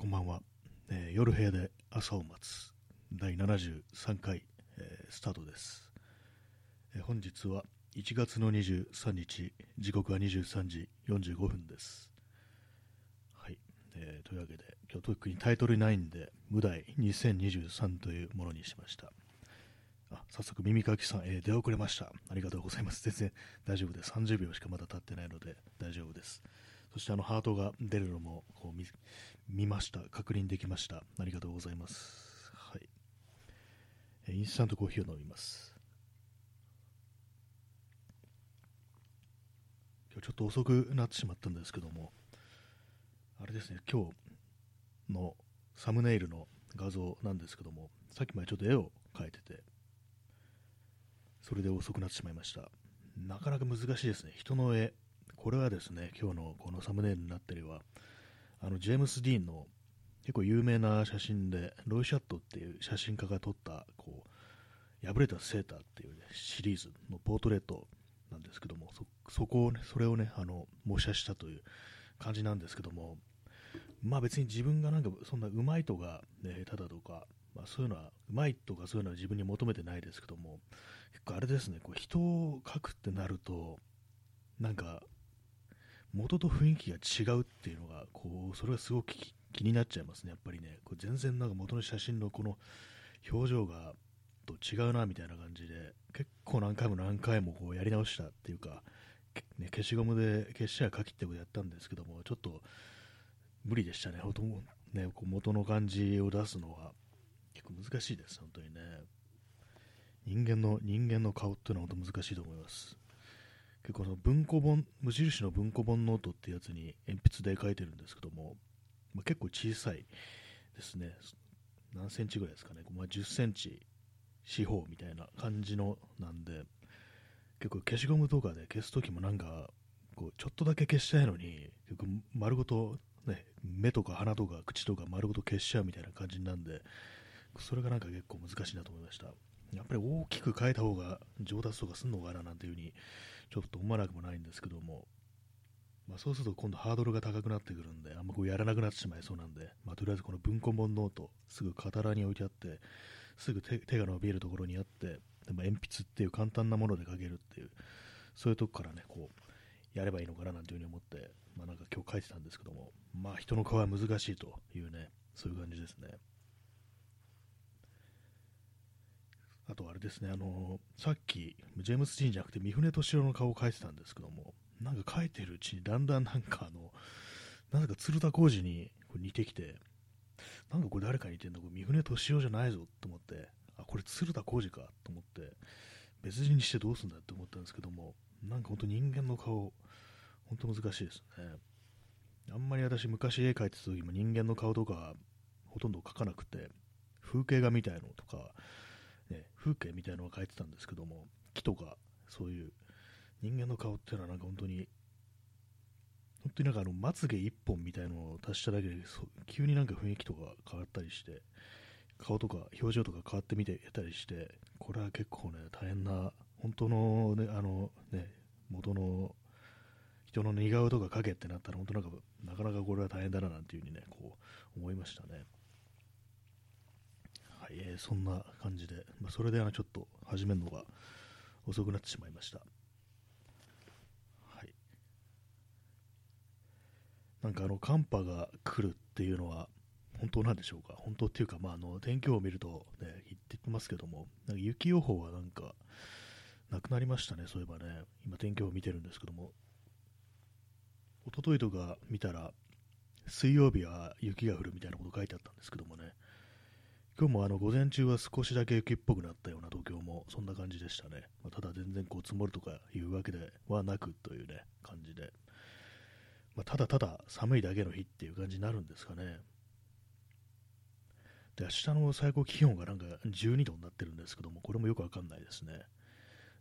こんばんは、えー夜部屋で朝を待つ。第73回、えースタートです、えー本日は1月の23日時刻は23時45分です。はい、えーというわけで今日特にタイトルないんで無題2023というものにしました。あ早速耳かきさん、えー出遅れました。ありがとうございます。全然大丈夫です30秒しかまだ経ってないので大丈夫です。そしてあのハートが出るのもこう見見ました。確認できました。ありがとうございます。はい。インスタントコーヒーを飲みます。今日ちょっと遅くなってしまったんですけどもあれですね今日のサムネイルの画像なんですけどもさっきまでちょっと絵を描いててそれで遅くなってしまいました。なかなか難しいですね。人の絵これはですね今日のこのサムネイルになってるはあのジェームス・ディーンの結構有名な写真でロイ・シャットっていう写真家が撮ったこう破れたセーターっていう、ね、シリーズのポートレートなんですけどもそそこをねそれをねあの模写したという感じなんですけどもまあ別に自分がなんかそんなうまいとか、ね、下手だとか、まあ、そういうのはうまいとかそういうのは自分に求めてないですけども結構あれですねこう人を描くってなるとなんか元と雰囲気が違うっていうのがこうそれがすごく気になっちゃいますねやっぱりね。これ全然なんか元の写真のこの表情がと違うなみたいな感じで結構何回も何回もこうやり直したっていうか、ね、消しゴムで消しや書きってことやったんですけどもちょっと無理でしたね。ほとんねこう元の感じを出すのは。結構難しいです本当にね。人間の人間の顔っていうのは本当難しいと思います。結構その文庫本無印の文庫本ノートってやつに鉛筆で書いてるんですけども、まあ、結構小さいですね。何センチぐらいですかね、まあ、10センチ四方みたいな感じのなんで結構消しゴムとかで消すときもなんかこうちょっとだけ消したいのに結構丸ごと、ね、目とか鼻とか口とか丸ごと消しちゃうみたいな感じなんでそれがなんか結構難しいなと思いました。やっぱり大きく変えた方が上達とかすんのかななんていうふうにちょっと思わなくもないんですけども、まあ、そうすると今度ハードルが高くなってくるんで、あんまこうやらなくなってしまいそうなんで、まあ、とりあえずこの文庫本ノート、すぐ傍らに置いてあって、すぐ手が伸びるところにあって、でも鉛筆っていう簡単なもので書けるっていう、そういうとこからね、こう、やればいいのかななんていうふうに思って、まあ、なんか今日書いてたんですけども、まあ人の顔は難しいというね、そういう感じですね。あとあれですね、あのさっき、ジェームス・ディーンじゃなくて、三船敏郎の顔を描いてたんですけども、なんか描いてるうちに、だんだんなんかあの、なぜか鶴田浩二にこれ似てきて、なんかこれ誰か似てんだ、これ三船敏郎じゃないぞと思って、あ、これ鶴田浩二かと思って、別人にしてどうすんだって思ったんですけども、なんか本当人間の顔、本当難しいですね。あんまり私昔絵描いてた時も人間の顔とかほとんど描かなくて、風景画みたいのとか、ね、風景みたいなのを描いてたんですけども木とかそういう人間の顔っていうのはなんか本当に本当になんかあのまつげ一本みたいのを足しただけで急になんか雰囲気とか変わったりして顔とか表情とか変わってみてたりしてこれは結構ね大変な本当のねあのね元の人の似顔とか描けってなったら本当なんかなかなかこれは大変だななんていうふうにねこう思いましたね。えーそんな感じで、まあ、それであのちょっと始めるのが遅くなってしまいました。はい。なんかあの寒波が来るっていうのは本当なんでしょうか？本当っていうか、まあ、あの天気予報を見ると、ね、言ってますけども、なんか雪予報はなんかなくなりましたね、そういえばね、今天気予報見てるんですけども、一昨日とか見たら、水曜日は雪が降るみたいなこと書いてあったんですけどもね、今日もあの午前中は少しだけ雪っぽくなったような東京もそんな感じでしたね。まあただ全然こう積もるとかいうわけではなくというね、感じで。まあただただ寒いだけの日っていう感じになるんですかね。で、明日の最高気温がなんか12度になってるんですけども、これもよくわかんないですね。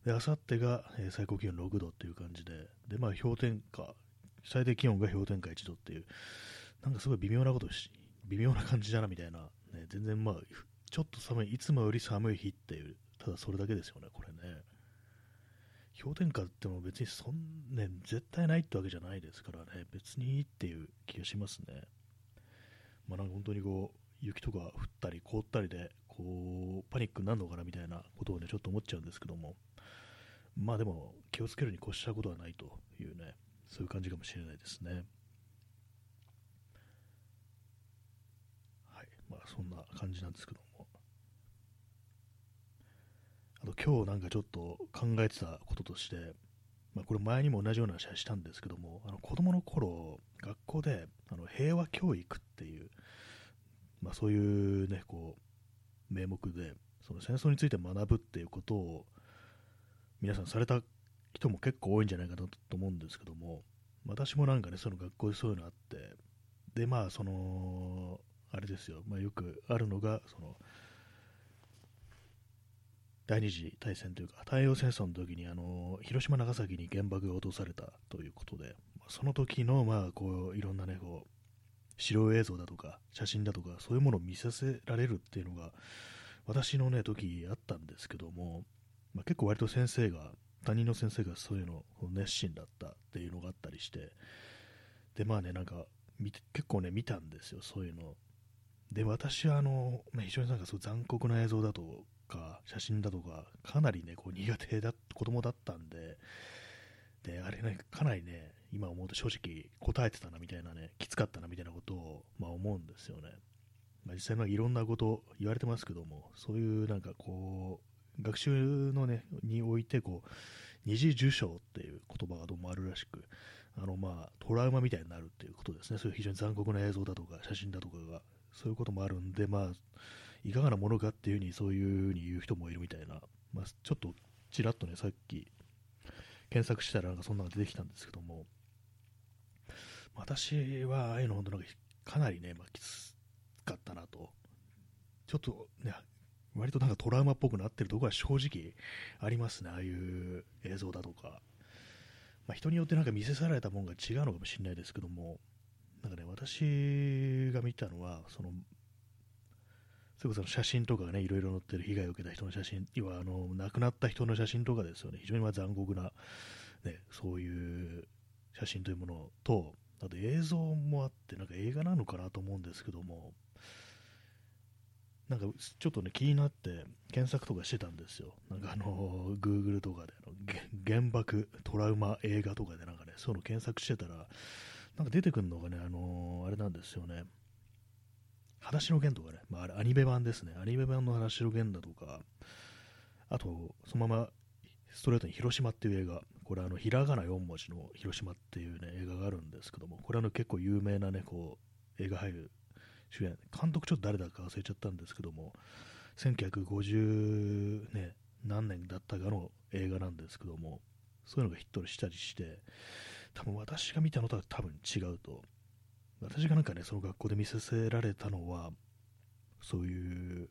で、明後日がえ最高気温6度っていう感じで、で、まあ氷点下、最低気温が氷点下1度っていう、なんかすごい微妙なことし、微妙な感じだなみたいな、ね、全然まあ、ちょっと寒い、いつもより寒い日っていう、ただそれだけですよね、これね。氷点下っても別にそんね、絶対ないってわけじゃないですからね、別にいいっていう気がしますね。まあ、なんか本当にこう、雪とか降ったり凍ったりで、こう、パニックになるのかなみたいなことをね、ちょっと思っちゃうんですけども、まあでも、気をつけるに越したことはないというね、そういう感じかもしれないですね。はい、まあそんな感じなんですけども。あと今日なんかちょっと考えてたこととして、まあ、これ前にも同じような話はしたんですけども、あの子供の頃、学校であの平和教育っていう、まあ、そういうね、こう、名目で、その戦争について学ぶっていうことを、皆さんされた人も結構多いんじゃないかなと思うんですけども、私もなんかね、その学校でそういうのあって、で、まあ、その、あれですよ、まあ、よくあるのが、その、第二次大戦というか、太平洋戦争の時にあの広島、長崎に原爆が落とされたということで、その時のまあこういろんなねこう資料映像だとか写真だとかそういうものを見させられるっていうのが私のね時あったんですけども、まあ、結構割と先生が他人の先生がそういうの熱心だったっていうのがあったりしてでまあねなんか結構ね見たんですよそういうの。で私はあの、まあ、非常になんかそう残酷な映像だとか写真だとかかなりねこう苦手だ子供だったんでであれねかなりね今思うと正直答えてたなみたいなねきつかったなみたいなことを、まあ、思うんですよね、まあ、実際まあいろんなこと言われてますけどもそういうなんかこう学習のねにおいてこう二次受賞っていう言葉がどうもあるらしくあのまあトラウマみたいになるっていうことですね。そういう非常に残酷な映像だとか写真だとかが。そういうこともあるんでまあいかがなものかっていうふうにそういうふうに言う人もいるみたいな、まあ、ちょっとちらっとね、さっき検索したらなんかそんなのが出てきたんですけども、私はああいうの本当なんかかなりね、まあ、きつかったなと。ちょっとね、割となんかトラウマっぽくなってるところは正直ありますね、ああいう映像だとか。まあ、人によってなんか見せされたものが違うのかもしれないですけども、なんかね、私が見たのは、そのそれこそ写真とかがね、いろいろ載ってる被害を受けた人の写真、要はあの亡くなった人の写真とかですよね、非常にま残酷な、ね、そういう写真というものと、あと映像もあって、なんか映画なのかなと思うんですけども、なんかちょっとね、気になって検索とかしてたんですよ。なんかあの、Google とかであの、原爆トラウマ映画とかでなんかね、そういうの検索してたら、なんか出てくるのがね、あのあれなんですよね。裸足の弦とかね、まあ、あれアニメ版ですね。アニメ版の裸足の弦だとか、あと、そのままストレートに広島っていう映画、これあの、ひらがな4文字の広島っていうね、映画があるんですけども、これあの結構有名なね、こう、映画俳優、主演、監督ちょっと誰だか忘れちゃったんですけども、1950ね、何年だったかの映画なんですけども、そういうのがヒットしたりして、多分私が見たのとは多分違うと私がなんかね、その学校で見させられたのは、そういう、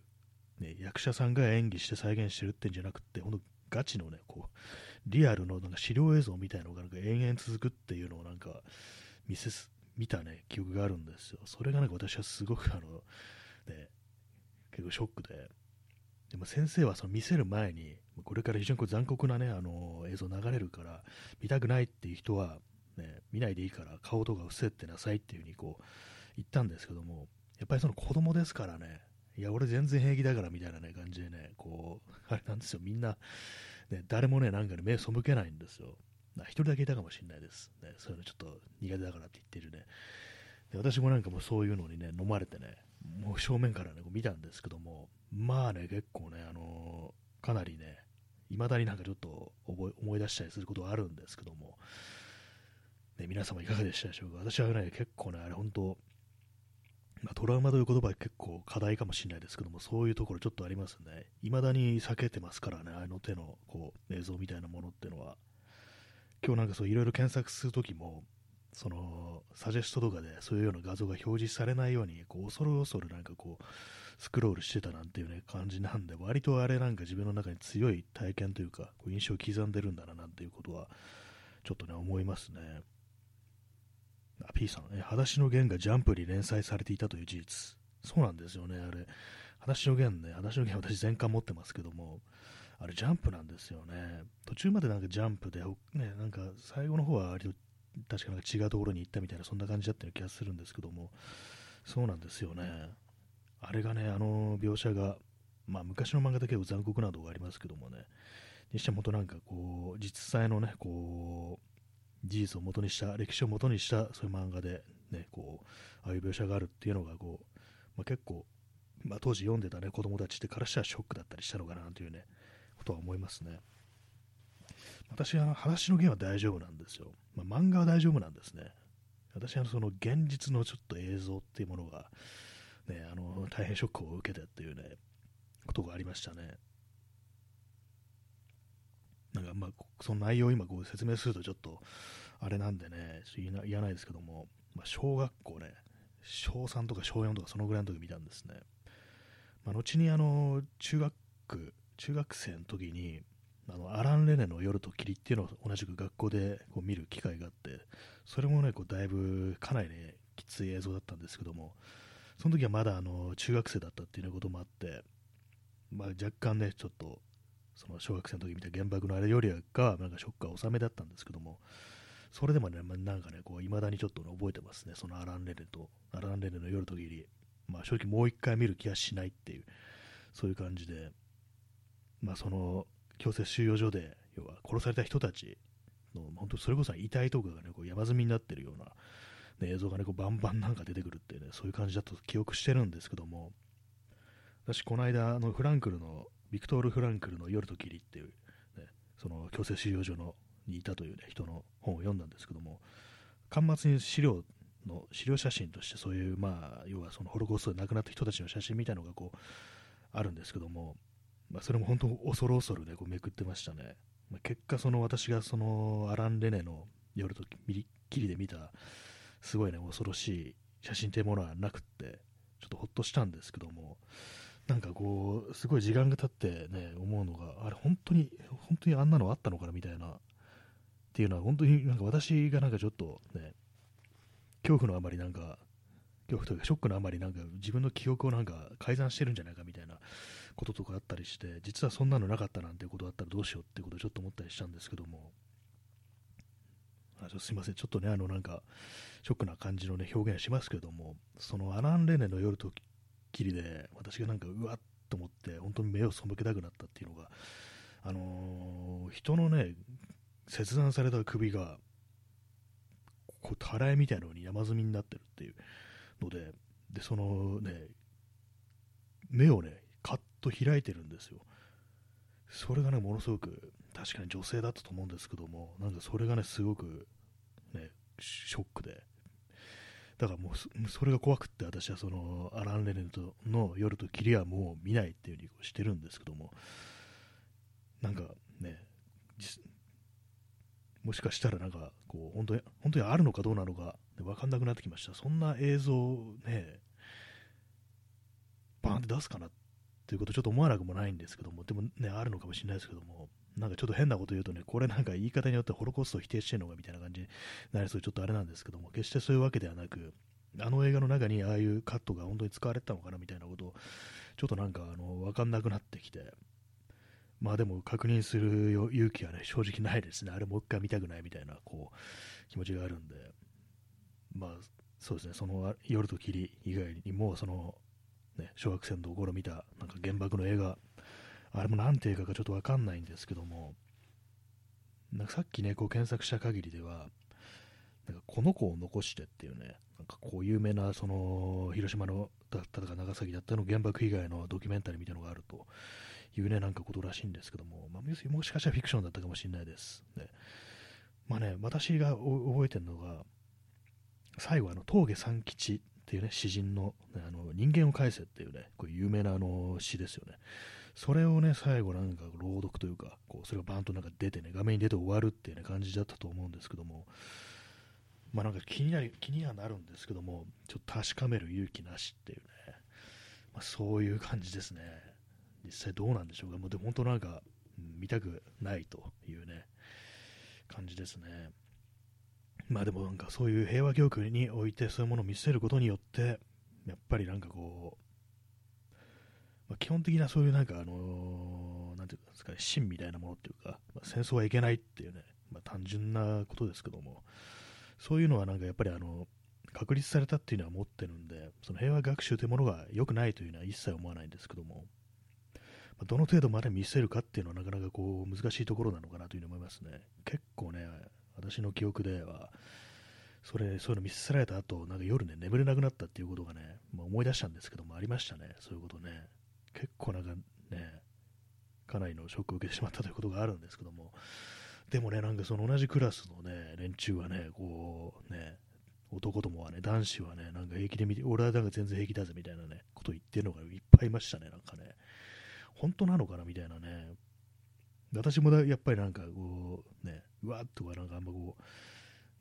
ね、役者さんが演技して再現してるってんじゃなくて、ほんとガチのね、こう、リアルのなんか資料映像みたいなのがなんか延々続くっていうのをなんか見せす見たね、記憶があるんですよ。それがなんか私はすごくあの、ね、結構ショックで、でも先生はその見せる前に、これから非常にこう残酷なね、あの映像流れるから見たくないっていう人は、ね、見ないでいいから顔とか伏せてなさいっていう風にこう言ったんですけども、やっぱりその子供ですからね、いや、俺全然平気だからみたいなね、感じでね、こう、あれなんですよ、みんな、ね、誰もね、なんかね、目背けないんですよ。一人だけいたかもしれないです。ね、そういうのちょっと苦手だからって言ってるね。で私もなんかもうそういうのにね、飲まれてね、もう正面からね、こう見たんですけども、まあね、結構ね、あのー、かなりね、未だになんかちょっと思い出したりすることはあるんですけども、ね、皆様いかがでしたでしょうか？私はね、結構ね、あれ本当、まあ、トラウマという言葉は結構課題かもしれないですけども、そういうところちょっとありますね。未だに避けてますからね、あの手のこう映像みたいなものっていうのは。今日なんかそういろいろ検索するときも、そのサジェストとかでそういうような画像が表示されないように、こう恐る恐るなんかこう、スクロールしてたなんていうね感じなんで、割とあれなんか自分の中に強い体験というか、こう印象を刻んでるんだななんていうことは、ちょっとね、思いますね。あ P さん、ね、裸足の弦がジャンプに連載されていたという事実。そうなんですよね、あれ。裸足の弦ね、裸足の弦私全巻持ってますけども、あれジャンプなんですよね。途中までなんかジャンプで、ね、なんか最後の方は割と確かなんか違うところに行ったみたいな、そんな感じだったような気がするんですけども、そうなんですよね。あれがね、あの描写が、まあ、昔の漫画だけど残酷な動画ありますけどもね、にしてもとなんかこう、実際のね、こう、事実を元にした、歴史を元にしたそういう漫画で、ね、こう、ああいう描写があるっていうのがこう、まあ、結構、まあ、当時読んでたね、子供たちってからしたらショックだったりしたのかなというね、ことは思いますね。私は話の弦は大丈夫なんですよ。まあ、漫画は大丈夫なんですね。私はその現実のちょっと映像っていうものが、ね、あの大変ショックを受けてっていうね、ことがありましたね。なんかまあ、その内容を今こう説明するとちょっと、あれなんでね、言えないですけども、まあ、小学校ね、小3とか小4とかそのぐらいの時見たんですね。まあ、後にあの、中学、中学生の時に、あのアラン・レネの夜と霧っていうのを同じく学校でこう見る機会があって、それもね、こうだいぶかなりね、きつい映像だったんですけども、その時はまだあの中学生だったっていうこともあって、まあ、若干ね、ちょっとその小学生の時見た原爆のあれよりかなんかショックが収めだったんですけども、それでもね、まあ、なんかね、こう未だにちょっと、ね、覚えてますね、そのアラン・レネと、アラン・レネの夜と霧、まあ、正直もう一回見る気はしないっていう、そういう感じで、まあ、その強制収容所で、要は殺された人たちの、本当それこそ遺体とかがね、こう山積みになってるような、ね、映像がね、こうバンバンなんか出てくるっていうね、そういう感じだと記憶してるんですけども、私、この間、あのフランクルの、ビクトール・フランクルの夜と霧っていう、ね、その強制収容所のにいたという、ね、人の本を読んだんですけども、端末に資料の資料写真としてそういう、まあ、要はそのホロコーストで亡くなった人たちの写真みたいなのがこうあるんですけども、まあ、それも本当恐る恐るね、こうめくってましたね。まあ、結果、その私がそのアラン・レネの夜ときりで見た、すごいね、恐ろしい写真というものはなくって、ちょっとほっとしたんですけども、なんかこう、すごい時間が経ってね、思うのが、あれ、本当に、本当にあんなのあったのかなみたいな、っていうのは、本当になんか私がなんかちょっとね、恐怖のあまりなんか、恐怖というかショックのあまりなんか自分の記憶をなんか改ざんしてるんじゃないかみたいなこととかあったりして、実はそんなのなかったなんてことだったらどうしようってことをちょっと思ったりしたんですけども、あすいません、ちょっとね、あのなんか、ショックな感じのね、表現しますけども、そのアラン・レネの夜ときりで、私がなんか、うわっと思って、本当に目を背けたくなったっていうのが、あのー、人のね、切断された首が、こう、たらいみたいなのに山積みになってるっていうので、で、そのね、目をね、カッと開いてるんですよ。それがね、ものすごく、確かに女性だったと思うんですけども、なんかそれがね、すごく、ね、ショックで、だからもうそれが怖くって私はそのアラン・レネとの夜と霧はもう見ないっていうふうにしてるんですけどもなんかねもしかしたらなんかこう本当に本当にあるのかどうなのか分かんなくなってきました。そんな映像ねバーンって出すかなっということちょっと思わなくもないんですけども、でもね、あるのかもしれないですけども、なんかちょっと変なこと言うとね、これなんか言い方によってホロコーストを否定してるのかみたいな感じになりそう。で、ちょっとあれなんですけども、決してそういうわけではなく、あの映画の中にああいうカットが本当に使われてたのかなみたいなことを、ちょっとなんかあの分かんなくなってきて、まあでも確認する勇気はね、正直ないですね。あれもう一回見たくないみたいな、こう、気持ちがあるんで、まあ、そうですね、その夜と霧以外にも、そのね、小学生の頃見たなんか原爆の映画、あれも何て映画かがちょっとわかんないんですけども、なんかさっきね、こう検索した限りでは、なんかこの子を残してっていうね、なんかこう有名なその広島のだったとか長崎だったの原爆以外のドキュメンタリーみたいなのがあるというね、なんかことらしいんですけども、まあ、もしかしたらフィクションだったかもしれないです。ね、まあね、私が覚えてるのが、最後あの峠三吉っていうね、詩人の、ね、あの人間を返せっていうね、こう有名なあの詩ですよね。それをね、最後なんか朗読というか、こうそれがバーンとなんか出てね、画面に出て終わるっていうね、感じだったと思うんですけども、まあなんか気になり、気にはなるんですけども、ちょっと確かめる勇気なしっていうね、まあ、そういう感じですね。実際どうなんでしょうか。もうでも本当なんか、見たくないというね、感じですね。まあでもなんかそういう平和教育においてそういうものを見せることによって、やっぱりなんかこう、まあ、基本的なそういうなんかあのー、なんていうんですかね、芯みたいなものっていうか、まあ、戦争はいけないっていうね、まあ、単純なことですけども、そういうのはなんかやっぱりあの、確立されたっていうのは持ってるんで、その平和学習というものが良くないというのは一切思わないんですけども、まあ、どの程度まで見せるかっていうのはなかなかこう難しいところなのかなというふうに思いますね。結構ね、私の記憶では、それ、そういうの見せられた後、なんか夜ね、眠れなくなったっていうことがね、まあ、思い出したんですけども、ありましたね、そういうことね。結構なんかね、かなりのショックを受けてしまったということがあるんですけども、でもね、なんかその同じクラスのね、連中はね、こう、ね、男どもはね、男子はね、なんか平気で見て、俺はなんか全然平気だぜみたいなね、こと言ってるのがいっぱいいましたね、なんかね。本当なのかなみたいなね。私もやっぱりなんかこう、ね、うわっとかなんかあんまこ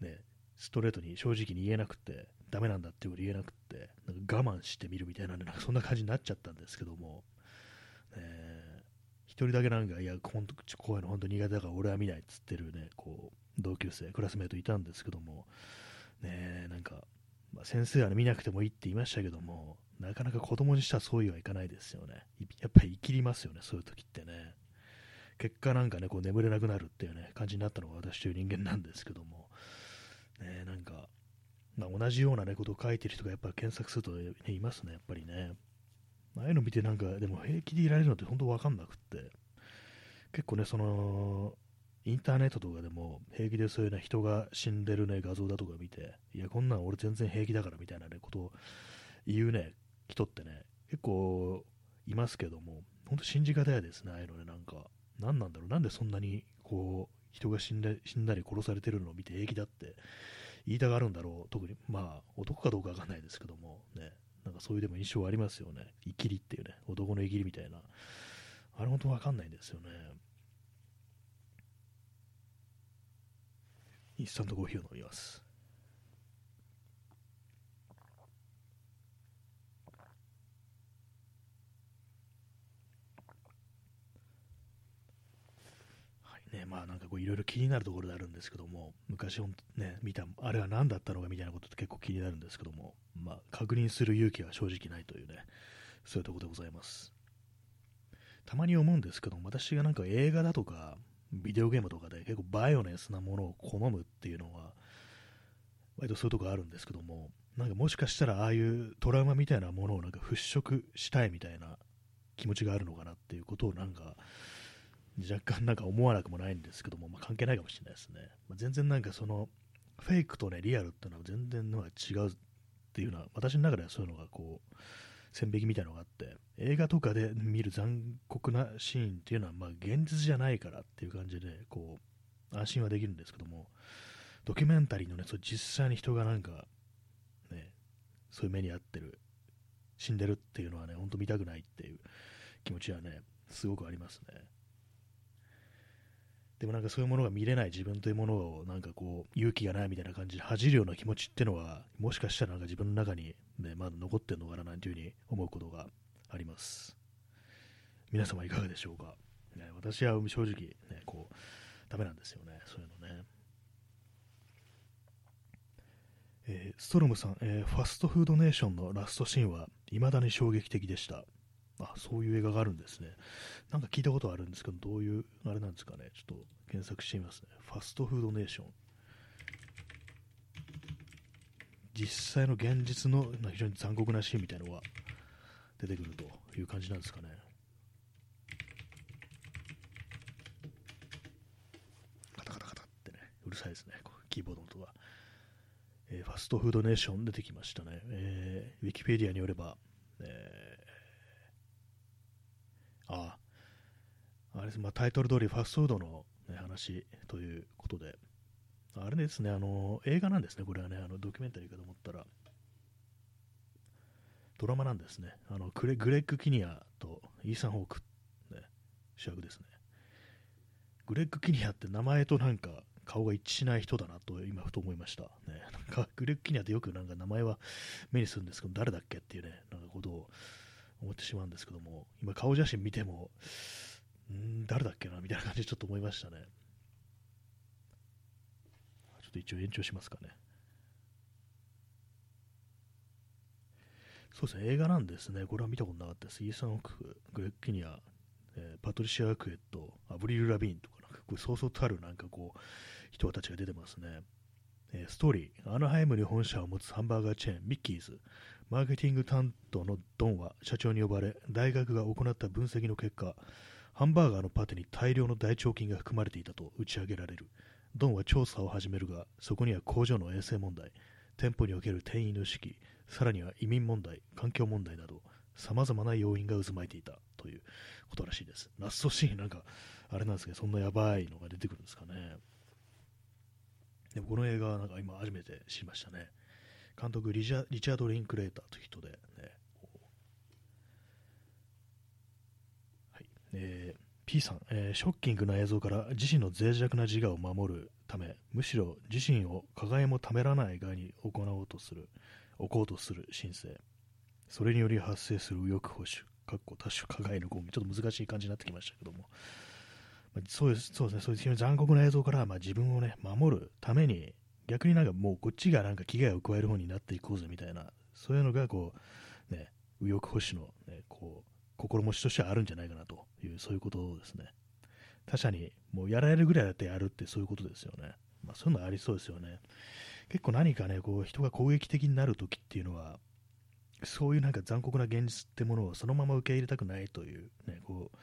う、ね、ストレートに正直に言えなくて、ダメなんだってこと言えなくて、なんか我慢してみるみたいな、なんかそんな感じになっちゃったんですけども、ね、一人だけなんか、いや、こういうの本当苦手だから俺は見ないっつってるね、こう、同級生、クラスメートいたんですけども、ねなんか、まあ、先生は、ね、見なくてもいいって言いましたけども、なかなか子供にしたらそういうはいかないですよね。やっぱり生きりますよね、そういう時ってね。結果なんかね、こう眠れなくなるっていうね、感じになったのが私という人間なんですけども、ね、なんか、まあ、同じような、ね、ことを書いてる人がやっぱ検索すると、ね、いますね、やっぱりね。ああいうの見てなんか、でも平気でいられるのって本当わかんなくって、結構ね、その、インターネットとかでも平気でそういうね、人が死んでるね、画像だとか見て、いや、こんなん俺全然平気だからみたいなね、ことを言うね、人ってね、結構いますけども、本当信じがたいですね、ああいうのね、なんか、何なんだろう、なんでそんなに、こう、人が死んだ死んだり殺されてるのを見て平気だって。言いたがるんだろう、特に、まあ、男かどうかわかんないですけども、ね、なんかそういうでも印象ありますよね。イキリっていうね、男のイキリみたいな。あれ本当わかんないんですよね。インスタントコーヒーを飲みます。まあなんかこういろいろ気になるところであるんですけども、昔ね、見た、あれは何だったのかみたいなことって結構気になるんですけども、まあ確認する勇気は正直ないというね、そういうところでございます。たまに思うんですけども私がなんか映画だとか、ビデオゲームとかで結構バイオネスなものを好むっていうのは、割とそういうとこあるんですけども、なんかもしかしたらああいうトラウマみたいなものをなんか払拭したいみたいな気持ちがあるのかなっていうことをなんか若干なんか思わなくもないんですけども、まあ、関係ないかもしれないですね。まあ、全然なんかそのフェイクとねリアルっていうのは全然のが違うっていうのは私の中ではそういうのがこう線引きみたいなのがあって映画とかで見る残酷なシーンっていうのはまあ現実じゃないからっていう感じでこう安心はできるんですけどもドキュメンタリーのねそう実際に人がなんかねそういう目に遭ってる死んでるっていうのはねほんと見たくないっていう気持ちはねすごくありますねでもなんかそういうものが見れない自分というものをなんかこう勇気がないみたいな感じで恥じるような気持ちっていうのはもしかしたらなんか自分の中に、ね、まだ残ってるのかななんていうふうに思うことがあります。皆様いかがでしょうか、ね、私は正直ねこうダメなんですよね。そういうのね。えー、ストロムさん、えー、ファストフードネーションのラストシーンは未だに衝撃的でした。あ、そういう映画があるんですね。なんか聞いたことあるんですけど、どういう、あれなんですかね。ちょっと検索してみますね。ファストフードネーション。実際の現実の非常に残酷なシーンみたいなのが出てくるという感じなんですかね。カタカタカタってね、うるさいですね、キーボードの音が。えー、ファストフードネーション出てきましたね。えー、ウィキペディアによれば、えーああ、あれです、まあ、タイトル通りファストフードの、ね、話ということで、あれですね、あの、映画なんですね、これはね、あのドキュメンタリーかと思ったら、ドラマなんですね。あのグレグレッグ・キニアとイーサン・ホーク、ね、主役ですね。グレッグ・キニアって名前となんか顔が一致しない人だなと今ふと思いました。ね、なんかグレッグ・キニアってよくなんか名前は目にするんですけど、誰だっけっていうね、なんかことを思ってしまうんですけども、今顔写真見ても、ん誰だっけなみたいな感じでちょっと思いましたね。ちょっと一応延長しますかね。そうですね、映画なんですね。これは見たことなかったです。イーサン・オク、グレッ・キニア、えー、パトリシア・アクエット、アブリル・ラビーンとか、なんかこうそうそうたるなんかこう、人たちが出てますね。えーストーリー、アナハイムに本社を持つハンバーガーチェーン、ミッキーズ。マーケティング担当のドンは社長に呼ばれ、大学が行った分析の結果、ハンバーガーのパテに大量の大腸菌が含まれていたと打ち上げられる。ドンは調査を始めるが、そこには工場の衛生問題、店舗における店員の意識、さらには移民問題、環境問題など、様々な要因が渦巻いていたということらしいです。ラストシーンなんか、あれなんですけど、そんなやばいのが出てくるんですかね。でもこの映画はなんか今初めて知りましたね。監督リチャリチャード・リンクレーターという人で、ねこう。はい。えー P さん、えーショッキングな映像から自身の脆弱な自我を守るため、むしろ自身を加害もためらない側に行おうとする、置こうとする申請。それにより発生する右翼保守、かっこ多種加害のゴミ、ちょっと難しい感じになってきましたけども、まあそうですそうですね、そういう残酷な映像から、まあ、自分をね、守るために、逆になんかもうこっちがなんか危害を加える方になっていこうぜみたいな、そういうのがこう、ね、右翼保守の、ね、こう心持ちとしてはあるんじゃないかなという、そういうことですね。他者にもうやられるぐらいだってやるってそういうことですよね。まあ、そういうのありそうですよね。結構何かね、こう人が攻撃的になるときっていうのは、そういうなんか残酷な現実ってものをそのまま受け入れたくないという、ね、こう、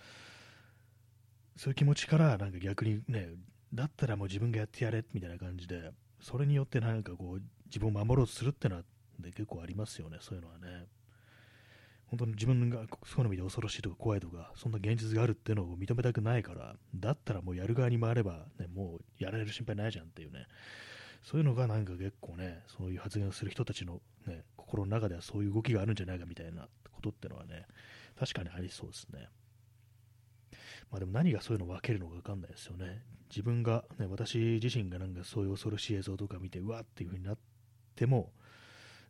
そういう気持ちからなんか逆にね、だったらもう自分がやってやれみたいな感じで、それによってなんかこう自分を守ろうとするってのは、結構ありますよね、そういうのはね。本当に自分がそういうの見て恐ろしいとか怖いとか、そんな現実があるっていうのを認めたくないから、だったらもうやる側に回れば、ね、もうやられる心配ないじゃんっていうね、そういうのがなんか結構ね、そういう発言をする人たちの、ね、心の中ではそういう動きがあるんじゃないかみたいなことってのはね、確かにありそうですね。まあでも何がそういうの分けるのか分かんないですよね。自分が、ね、私自身がなんかそういう恐ろしい映像とか見て、うわっていう風になっても、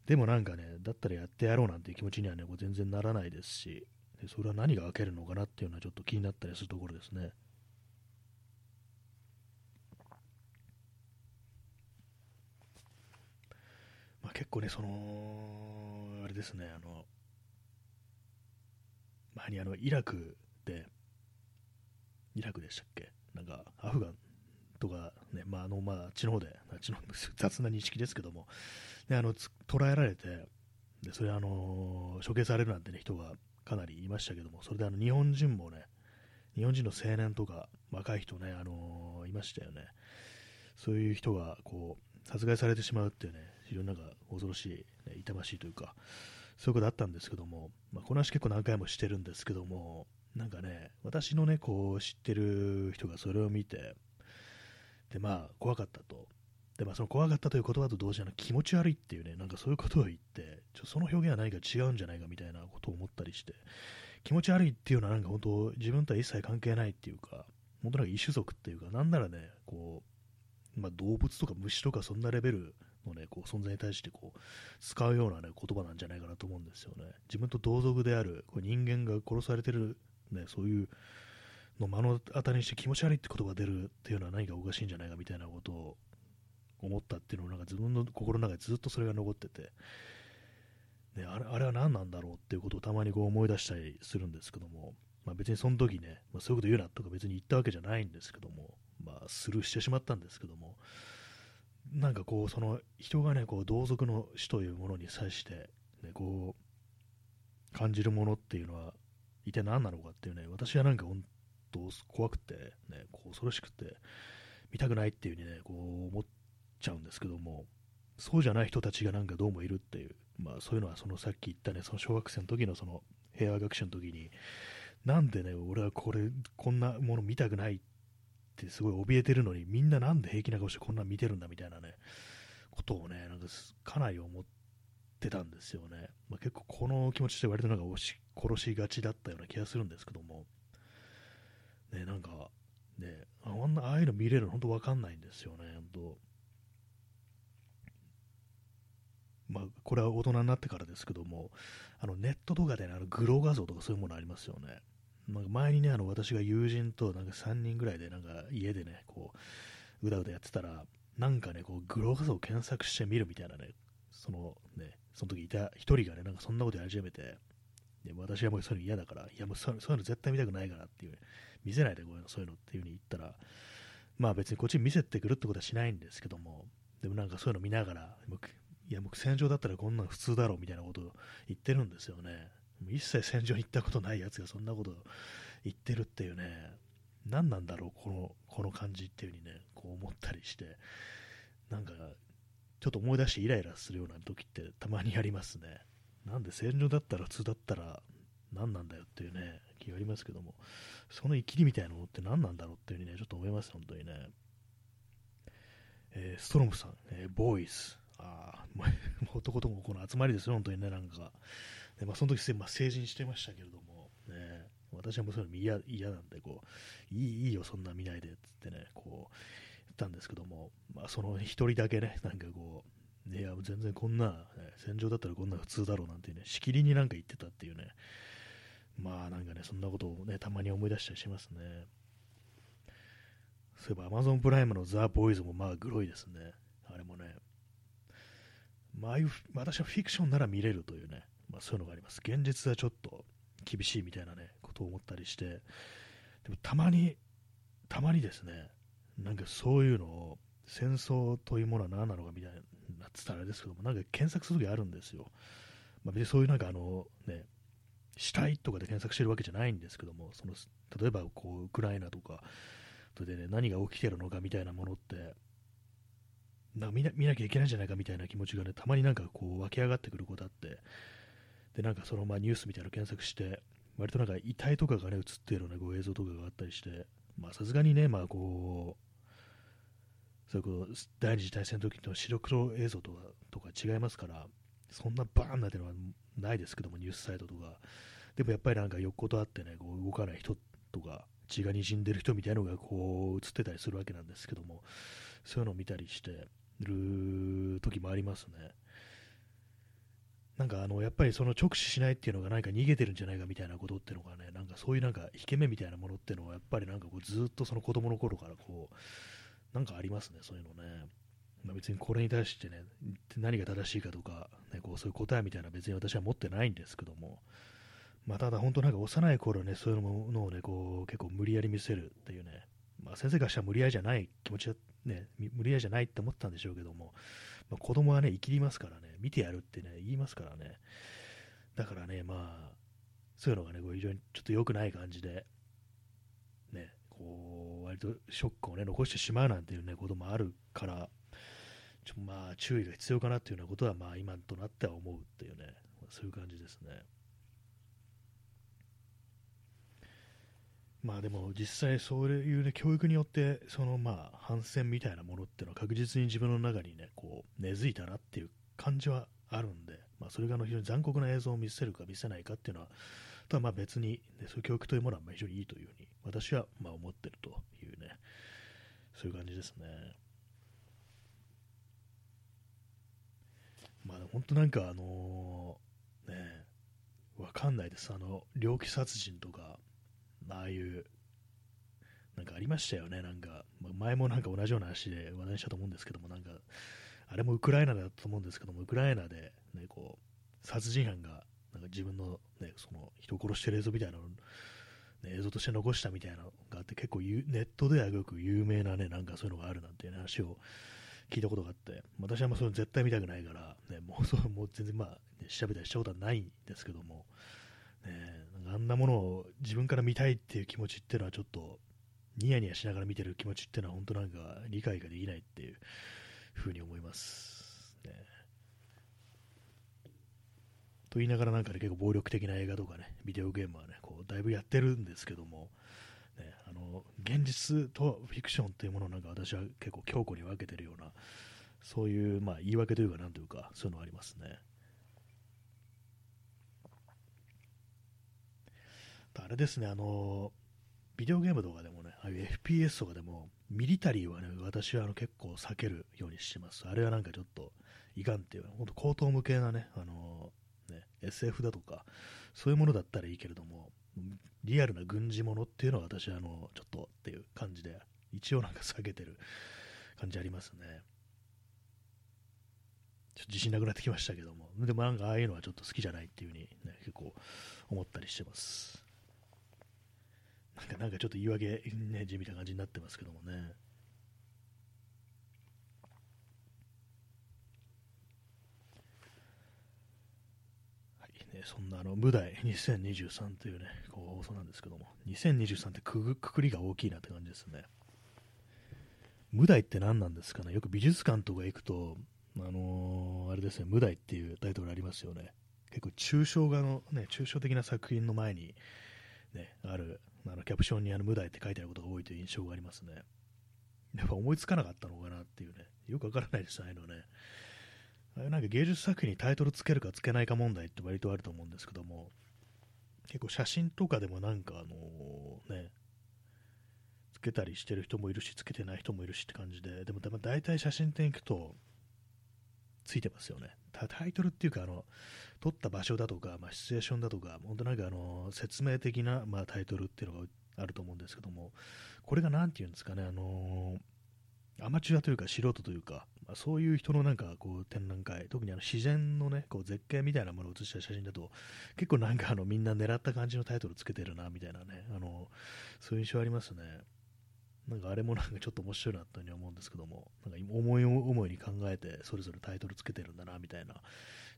でもなんかね、だったらやってやろうなんていう気持ちにはね、こう全然ならないですし、でそれは何が分けるのかなっていうのはちょっと気になったりするところですね。まあ、結構ね、その、あれですね、あの、前にあの、イラクで、イラクでしたっけ？なんか、アフガンとかね、まあ、あの、まあ、あっちの方で、あっちの雑な認識ですけども、で、あの、捕らえられて、で、それあの、処刑されるなんてね、人がかなりいましたけども、それであの、日本人もね、日本人の青年とか若い人ね、あのいましたよね。そういう人が、こう、殺害されてしまうっていうね、非常になんか恐ろしい、ね、痛ましいというか、そういうことあったんですけども、まあ、この話結構何回もしてるんですけども、なんかね、私のね、こう、知ってる人がそれを見て、で、まあ、怖かったと。で、まあ、その怖かったという言葉と同時に気持ち悪いっていうね、なんかそういうことを言って、ちょその表現は何か違うんじゃないかみたいなことを思ったりして、気持ち悪いっていうのはなんか本当、自分とは一切関係ないっていうか、本当なんか異種族っていうか、なんならね、こう、まあ、動物とか虫とかそんなレベルのね、こう存在に対してこう使うような、ね、言葉なんじゃないかなと思うんですよね。自分と同族であるこう人間が殺されてる、ね、そういうのを目の当たりにして気持ち悪いって言葉が出るっていうのは何かおかしいんじゃないかみたいなことを思ったっていうのをなんか自分の心の中でずっとそれが残ってて、ね、あれあれは何なんだろうっていうことをたまにこう思い出したりするんですけども、まあ、別にその時ね、まあ、そういうこと言うなとか別に言ったわけじゃないんですけども、まあ、スルーしてしまったんですけども、なんかこう、その人がね、こう同族の死というものに際して、ね、こう、感じるものっていうのは、一体何なのかっていうね、私はなんか本当怖くて、ね、こう恐ろしくて、見たくないっていうふうにね、こう思っちゃうんですけども、そうじゃない人たちがなんかどうもいるっていう、まあそういうのはそのさっき言ったね、その小学生の時のその平和学習の時に、なんでね、俺はこれ、こんなもの見たくないってすごい怯えてるのに、みんななんで平気な顔してこんな見てるんだみたいなね、ことをね、なんかかなり思ってたんですよね。まあ、結構この気持ちって割となんか押し殺しがちだったような気がするんですけども、ね、なんか、ね、ああんなああいうの見れるの本当わかんないんですよね、本当。まあ、これは大人になってからですけども、あのネットとかで、ね、あのグロ画像とかそういうものありますよね。なんか前にね、あの私が友人となんか3人ぐらいでなんか家でね、こう、うだうだやってたら、なんかね、こうグロ画像を検索してみるみたいなね、そのね、その時いた一人がね、なんかそんなことやり始めて、で私はもうそういうの嫌だから、いやもうそういうの絶対見たくないからっていう、見せないでこういうの、そういうのっていう風に言ったら、まあ別にこっちに見せてくるってことはしないんですけども、でもなんかそういうの見ながら、いや、僕戦場だったらこんなん普通だろうみたいなことを言ってるんですよね。一切戦場に行ったことないやつがそんなこと言ってるっていうね、何なんだろう、この、この感じっていう風にね、こう思ったりして、なんか、ちょっと思い出してイライラするような時ってたまにありますね。なんで戦場だったら普通だったら何なんだよっていうね、気がありますけども、その生きりみたいなのって何なんだろうっていう風にね、ちょっと思います、本当にね。えー、ストロムさん、えー、ボーイズ。ああ、もう 男ともこの集まりですよ、本当にね、なんか。でまあ、その時、まあ、成人してましたけれども、ね、私はもうそういうの嫌なんでこういい、いいよ、そんな見ないでっつってね、こうたんですけども、まあ、その一人だけね、なんかこう、いや、全然こんな、ね、戦場だったらこんな普通だろうなんてね、しきりになんか言ってたっていうね、まあなんかね、そんなことをね、たまに思い出したりしますね。そういえば Amazon プライムのザ・ボーイズもまあグロいですね。あれもね。まあ、あいう私はフィクションなら見れるというね、まあ、そういうのがあります。現実はちょっと厳しいみたいなね、ことを思ったりして、でもたまに、たまにですね、なんかそういうのを、戦争というものは何なのかみたいな、なってたらあれですけども、なんか検索するときあるんですよ。まあ、別にそういうなんかあの、ね、死体とかで検索してるわけじゃないんですけども、その例えばこうウクライナとか、それでね、何が起きてるのかみたいなものって、なんか見な見なきゃいけないんじゃないかみたいな気持ちがね、たまになんかこう湧き上がってくることあって、で、なんかそのまあニュースみたいなの検索して、割となんか遺体とかがね、映ってるようなこう映像とかがあったりして、まあさすがにね、まあこう、そういうこと、第二次大戦の時の白黒映像とかとか違いますから、そんなバーンなんてのはないですけども、ニュースサイトとか。でもやっぱりなんか横とあってね、こう動かない人とか、血が滲んでる人みたいなのがこう映ってたりするわけなんですけども、そういうのを見たりしてる時もありますね。なんかあのやっぱりその直視しないっていうのが何か逃げてるんじゃないかみたいなことっていうのがね、なんかそういうなんか引け目みたいなものっていうのはやっぱりなんかこうずっとその子供の頃からこう、なんかありますね、そういうのね。まあ、別にこれに対してね、何が正しいかとか、ね、こうそういう答えみたいな別に私は持ってないんですけども、まあ、ただ本当なんか幼い頃ね、そういうものをね、こう結構無理やり見せるっていうね、まあ、先生からしたら無理やりじゃない気持ちはね、無理やりじゃないって思ったんでしょうけども、まあ、子供はね、生きりますからね、見てやるってね、言いますからね。だからね、まあ、そういうのがね、こう非常にちょっと良くない感じで、ね、こう、割とショックをね、残してしまうなんていうね、こともあるから、ちょまあ、注意が必要かなっていうようなことは、まあ、今となっては思うっていうね、そういう感じですね。まあでも実際そういう、ね、教育によってそのまあ反戦みたいなものっていうのは確実に自分の中にねこう根付いたなっていう感じはあるんで、まあ、それがあの非常に残酷な映像を見せるか見せないかっていうのはとはまあ別に、ね、そういう教育というものはまあ非常にいいというふうに私はまあ思ってるというねそういう感じですね。まあ本当なんかあのー、ねわかんないですあの猟奇殺人とかああいう、なんかありましたよね、なんか、前もなんか同じような話で話題にしたと思うんですけども、なんか、あれもウクライナだったと思うんですけども、ウクライナで、ね、こう、殺人犯が、なんか自分の、ね、その人を殺してる映像みたいなの、映像として残したみたいなのがあって、結構ネットではよく有名なね、なんかそういうのがあるなんていう話を聞いたことがあって、私はもうそれ絶対見たくないから、ね、もうそうもう全然まあ、ね、調べたりしたことはないんですけども、ね、あんなものを自分から見たいっていう気持ちっていうのはちょっとニヤニヤしながら見てる気持ちっていうのは本当なんか理解ができないっていうふうに思います。ね、と言いながらなんかね結構暴力的な映画とかねビデオゲームはねこうだいぶやってるんですけども、ね、あの現実とフィクションっていうものをなんか私は結構強固に分けてるようなそういうまあ言い訳というかなんというかそういうのありますね。あれですね、あの、ビデオゲームとかでもね、ああいう FPS とかでも、ミリタリーはね、私はあの結構避けるようにしてます。あれはなんかちょっといかんっていう、本当高等無形なね、あのね、SF だとか、そういうものだったらいいけれども、リアルな軍事ものっていうのは私はあの、ちょっとっていう感じで、一応なんか避けてる感じありますね。ちょっと自信なくなってきましたけども、でもなんかああいうのはちょっと好きじゃないっていう風にね、結構思ったりしてます。なんかなんかちょっと言い訳、ね、地味な感じになってますけどもね。えそんなあの、無題2023というね、こう放送なんですけども、2023ってくくりが大きいなって感じですね。無題って何なんですかね？よく美術館とか行くと、あのー、あれですね、無題っていうタイトルありますよね。結構抽象画の、ね、抽象的な作品の前に、ね、ある、あのキャプションにあの無題って書いてあることが多いという印象がありますね。やっぱ思いつかなかったのかなっていうね、よくわからないです、ああいうのね。なんか芸術作品にタイトルつけるかつけないか問題って割とあると思うんですけども、結構写真とかでもなんかあのね、つけたりしてる人もいるし、つけてない人もいるしって感じで、でも大体写真展行くと、ついてますよね。タイトルっていうか、あの、撮った場所だとか、まあ、シチュエーションだとか、本当なんかあの、説明的な、まあ、タイトルっていうのがあると思うんですけども、これが何て言うんですかね、あのアマチュアというか素人というか、まあ、そういう人のなんかこう展覧会、特にあの自然のね、こう絶景みたいなものを写した写真だと、結構なんかあのみんな狙った感じのタイトルつけてるなみたいなね、あのそういう印象ありますね。なんかあれもなんかちょっと面白いなという思うんですけども、なんか思い思いに考えてそれぞれタイトルつけてるんだなみたいな、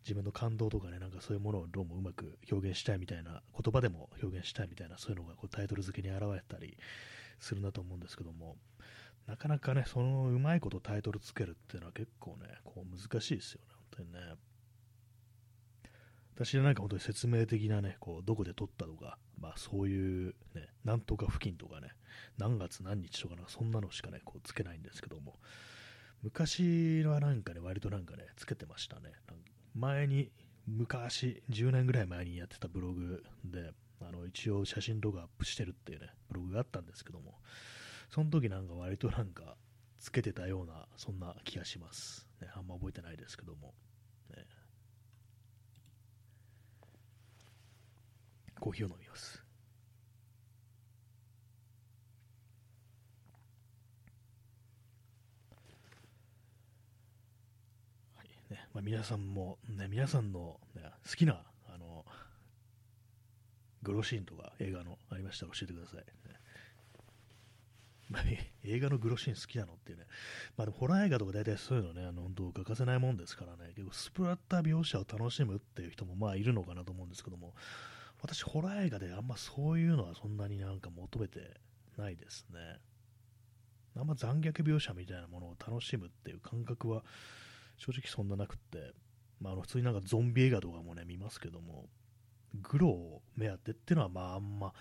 自分の感動とかね、なんかそういうものをどうもうまく表現したいみたいな、言葉でも表現したいみたいな、そういうのがこうタイトル付けに表れたりするなと思うんですけども、なかなかね、そのうまいことタイトルつけるっていうのは結構ね、こう難しいですよね、本当にね。私はなんか本当に説明的なね、こうどこで撮ったとか、まあそういうね、なんとか付近とかね、何月何日とかなそんなのしかね、こうつけないんですけども、昔はなんかね、割となんかね、つけてましたね。前に、昔、10年ぐらい前にやってたブログで、あの一応写真とかアップしてるっていうね、ブログがあったんですけども、その時なんか割となんかつけてたような、そんな気がします。ね、あんま覚えてないですけども。ね、コーヒーを飲みます。はいねまあ、皆さんも、ね、皆さんの、ね、好きなあのグロシーンとか映画のありましたら教えてください。映画のグロシーン好きなのっていうね、まあ、でもホラー映画とか大体そういうのね、あの本当欠かせないもんですからね、結構スプラッター描写を楽しむっていう人もまあいるのかなと思うんですけども、私、ホラー映画であんまそういうのはそんなになんか求めてないですね。あんま残虐描写みたいなものを楽しむっていう感覚は正直そんななくって、まあ、あの普通になんかゾンビ映画とかもね、見ますけども、グロを目当てっていうのはまああんま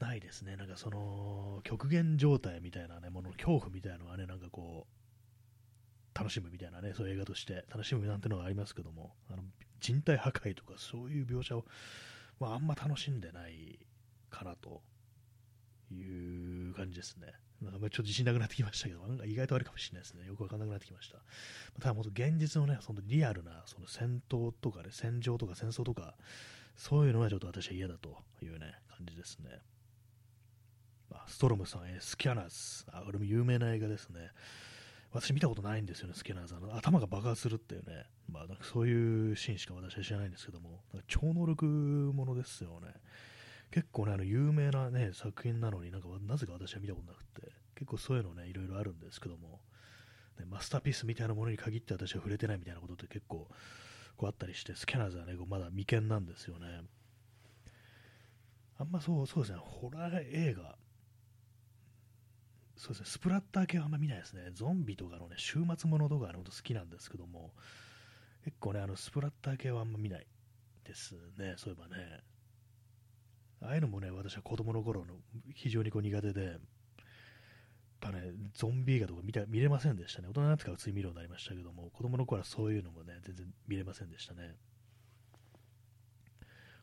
ないですね。なんかその極限状態みたいなね、ものの恐怖みたいなのがね、なんかこう、楽しむみたいなね、そういう映画として楽しむなんてのがありますけども、あの人体破壊とかそういう描写を、まあ、あんま楽しんでないかなという感じですね。なんかちょっと自信なくなってきましたけど、なんか意外とあるかもしれないですね。よくわかんなくなってきました。ただ、もっと現実のね、そのリアルなその戦闘とかね、戦場とか戦争とか、そういうのはちょっと私は嫌だというね、感じですね。ストロムさん、えスキャナーズ。あ、これも有名な映画ですね。私見たことないんですよね、スキャナーズ。あの頭が爆発するっていうね。まあ、なんかそういうシーンしか私は知らないんですけども、超能力ものですよね。結構ね、あの有名なね、作品なのになんかなぜか私は見たことなくて、結構そういうのね、いろいろあるんですけども、ね、マスターピースみたいなものに限って私は触れてないみたいなことって結構こうあったりして、スキャナーズはね、まだ未見なんですよね。あんまそう、そうですね、ホラー映画、そうですね、スプラッター系はあんま見ないですね。ゾンビとかのね、週末ものとかのこと好きなんですけども、結構ね、あの、スプラッター系はあんま見ないですね、そういえばね。ああいうのもね、私は子供の頃の非常にこう苦手で、やっぱね、ゾンビ映画とか見た見れませんでしたね。大人になってから普通に見るようになりましたけども、子供の頃はそういうのもね、全然見れませんでしたね。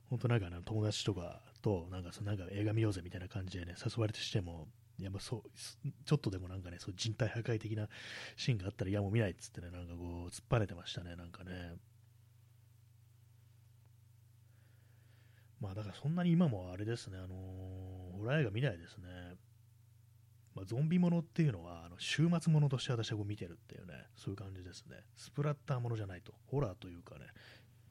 本当なんかね、友達とかと、なんかそのなんか映画見ようぜみたいな感じでね、誘われてしても、やまあそうちょっとでもなんかね、そう人体破壊的なシーンがあったら、いやもう見ないっつってね、なんかこう、突っ張れてましたね、なんかね。まあだからそんなに今もあれですね、あのー、ホラー映画見ないですね。まあ、ゾンビものっていうのは、あの週末ものとして私はこう見てるっていうね、そういう感じですね。スプラッターものじゃないと、ホラーというかね、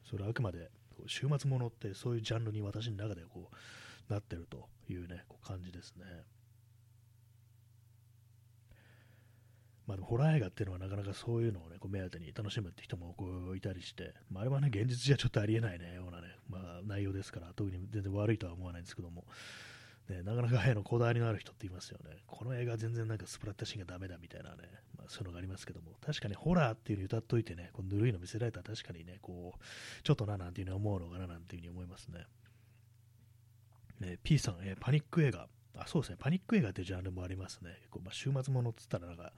それはあくまで週末ものってそういうジャンルに私の中でこうなってるというね、こう感じですね。まあ、ホラー映画っていうのはなかなかそういうのを、ね、こう目当てに楽しむって人もこういたりして、まあ、あれはね、現実じゃちょっとありえないね、ようなね、まあ、内容ですから、特に全然悪いとは思わないんですけども、ね、なかなか絵のこだわりのある人って言いますよね。この映画全然なんかスプラッタシーンがダメだみたいなね、まあ、そういうのがありますけども、確かにホラーっていう風に歌っといてね、こうぬるいの見せられたら確かにね、こう、ちょっとななんていうふうに思うのかななんていうふうに思いますね。ね P さん、えー、パニック映画。あ、そうですね、パニック映画っていうジャンルもありますね。結構まあ、週末ものっつったらなんか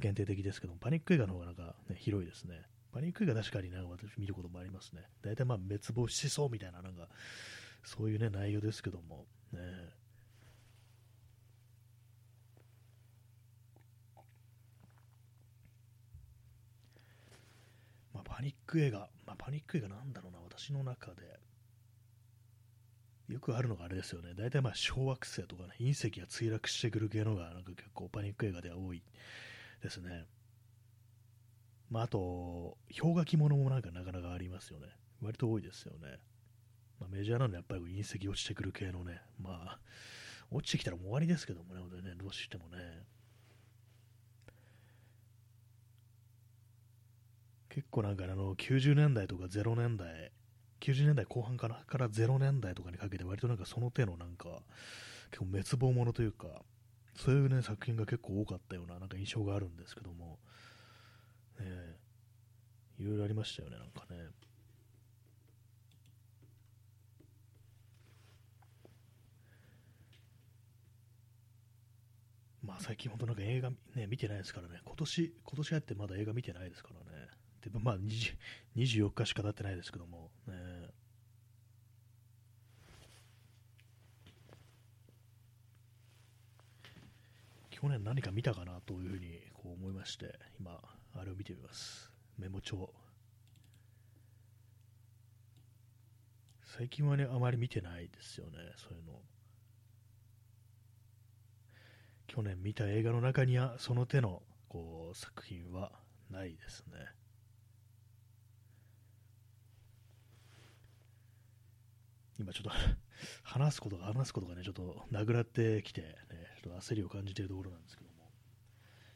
限定的ですけど、パニック映画の方がなんか、ね、広いですね。パニック映画確かにな私見ることもありますね。大体まあ滅亡しそうみたいな、なんか、そういうね、内容ですけども、ね、まあ、パニック映画、まあ、パニック映画なんだろうな、私の中で。よくあるのがあれですよね。大体まあ小惑星とかね、隕石が墜落してくる系のがなんか結構パニック映画では多いですね。まあ、あと、氷河期ものもなんかなかなかありますよね。割と多いですよね。まあ、メジャーなのはやっぱり隕石落ちてくる系のね、まあ、落ちてきたらもう終わりですけどもね、ねどうしてもね。結構なんかあの90年代とか0年代、90年代後半からから0年代とかにかけて割となんかその手のなんか結構滅亡ものというかそういうね作品が結構多かったようななんか印象があるんですけども、え。いろいろありましたよねなんかね。まあ最近本当なんか映画ね見てないですからね。今年今年入ってまだ映画見てないですからね。でまあ24日しか経ってないですけども、ね、去年何か見たかなというふうにこう思いまして今あれを見てみます。メモ帳。最近はねあまり見てないですよねそういうの。去年見た映画の中にはその手のこう作品はないですね。今ちょっと 話すことが話すことがね、ちょっとなくなってきて、ね、ちょっと焦りを感じているところなんですけども、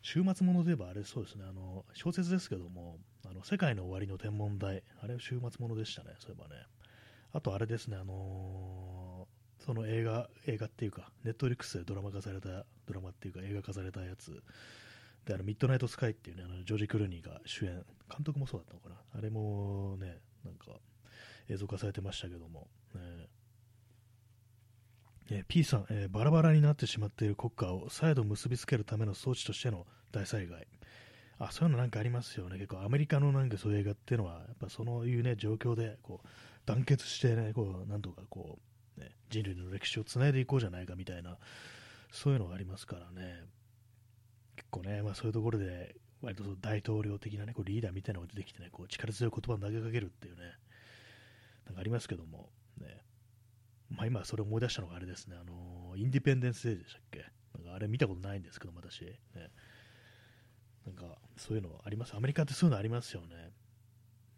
週末もので言えばあれそうですね、あの小説ですけども、あの世界の終わりの天文台、あれは週末ものでしたね、そういえばね。あとあれですね、あのー、その映画、映画っていうか、ネットリックスでドラマ化された、ドラマっていうか映画化されたやつ、で、あのミッドナイトスカイっていうね、あのジョージ・クルーニーが主演、監督もそうだったのかな、あれもね、なんか映像化されてましたけども、ねえ、P さん、えー、バラバラになってしまっている国家を再度結びつけるための装置としての大災害。あそういうのなんかありますよね。結構アメリカのなんかそういう映画っていうのは、やっぱそういうね、状況でこう団結してね、こうなんとかこう、ね、人類の歴史をつないでいこうじゃないかみたいな、そういうのがありますからね。結構ね、まあ、そういうところで、割とそ大統領的なね、こうリーダーみたいなのが出てきてね、こう力強い言葉を投げかけるっていうね、なんかありますけども、ね、まあ、今それ思い出したのがあれですね、あのインディペンデンス・デーでしたっけ？なんかあれ見たことないんですけど、私、ね、なんかそういうのあります。アメリカってそういうのありますよね。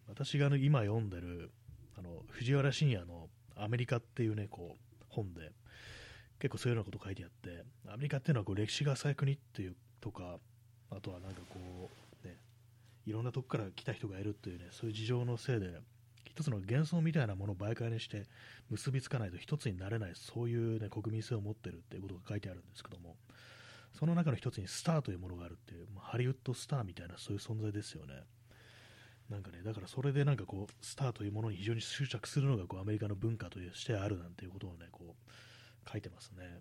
私があの今読んでるあの藤原信也のアメリカっていうね、こう本で結構そういうようなこと書いてあって、アメリカっていうのはこう歴史が浅い国っていうとか、あとはなんかこう、ね、いろんなとこから来た人がいるっていうね、そういう事情のせいで、一つの幻想みたいなものを媒介にして結びつかないと一つになれないそういう、ね、国民性を持ってるっていうことが書いてあるんですけどもその中の一つにスターというものがあるっていう、まあ、ハリウッドスターみたいなそういう存在ですよね。なんかねだからそれでなんかこうスターというものに非常に執着するのがこうアメリカの文化としてあるなんていうことをねこう書いてますね。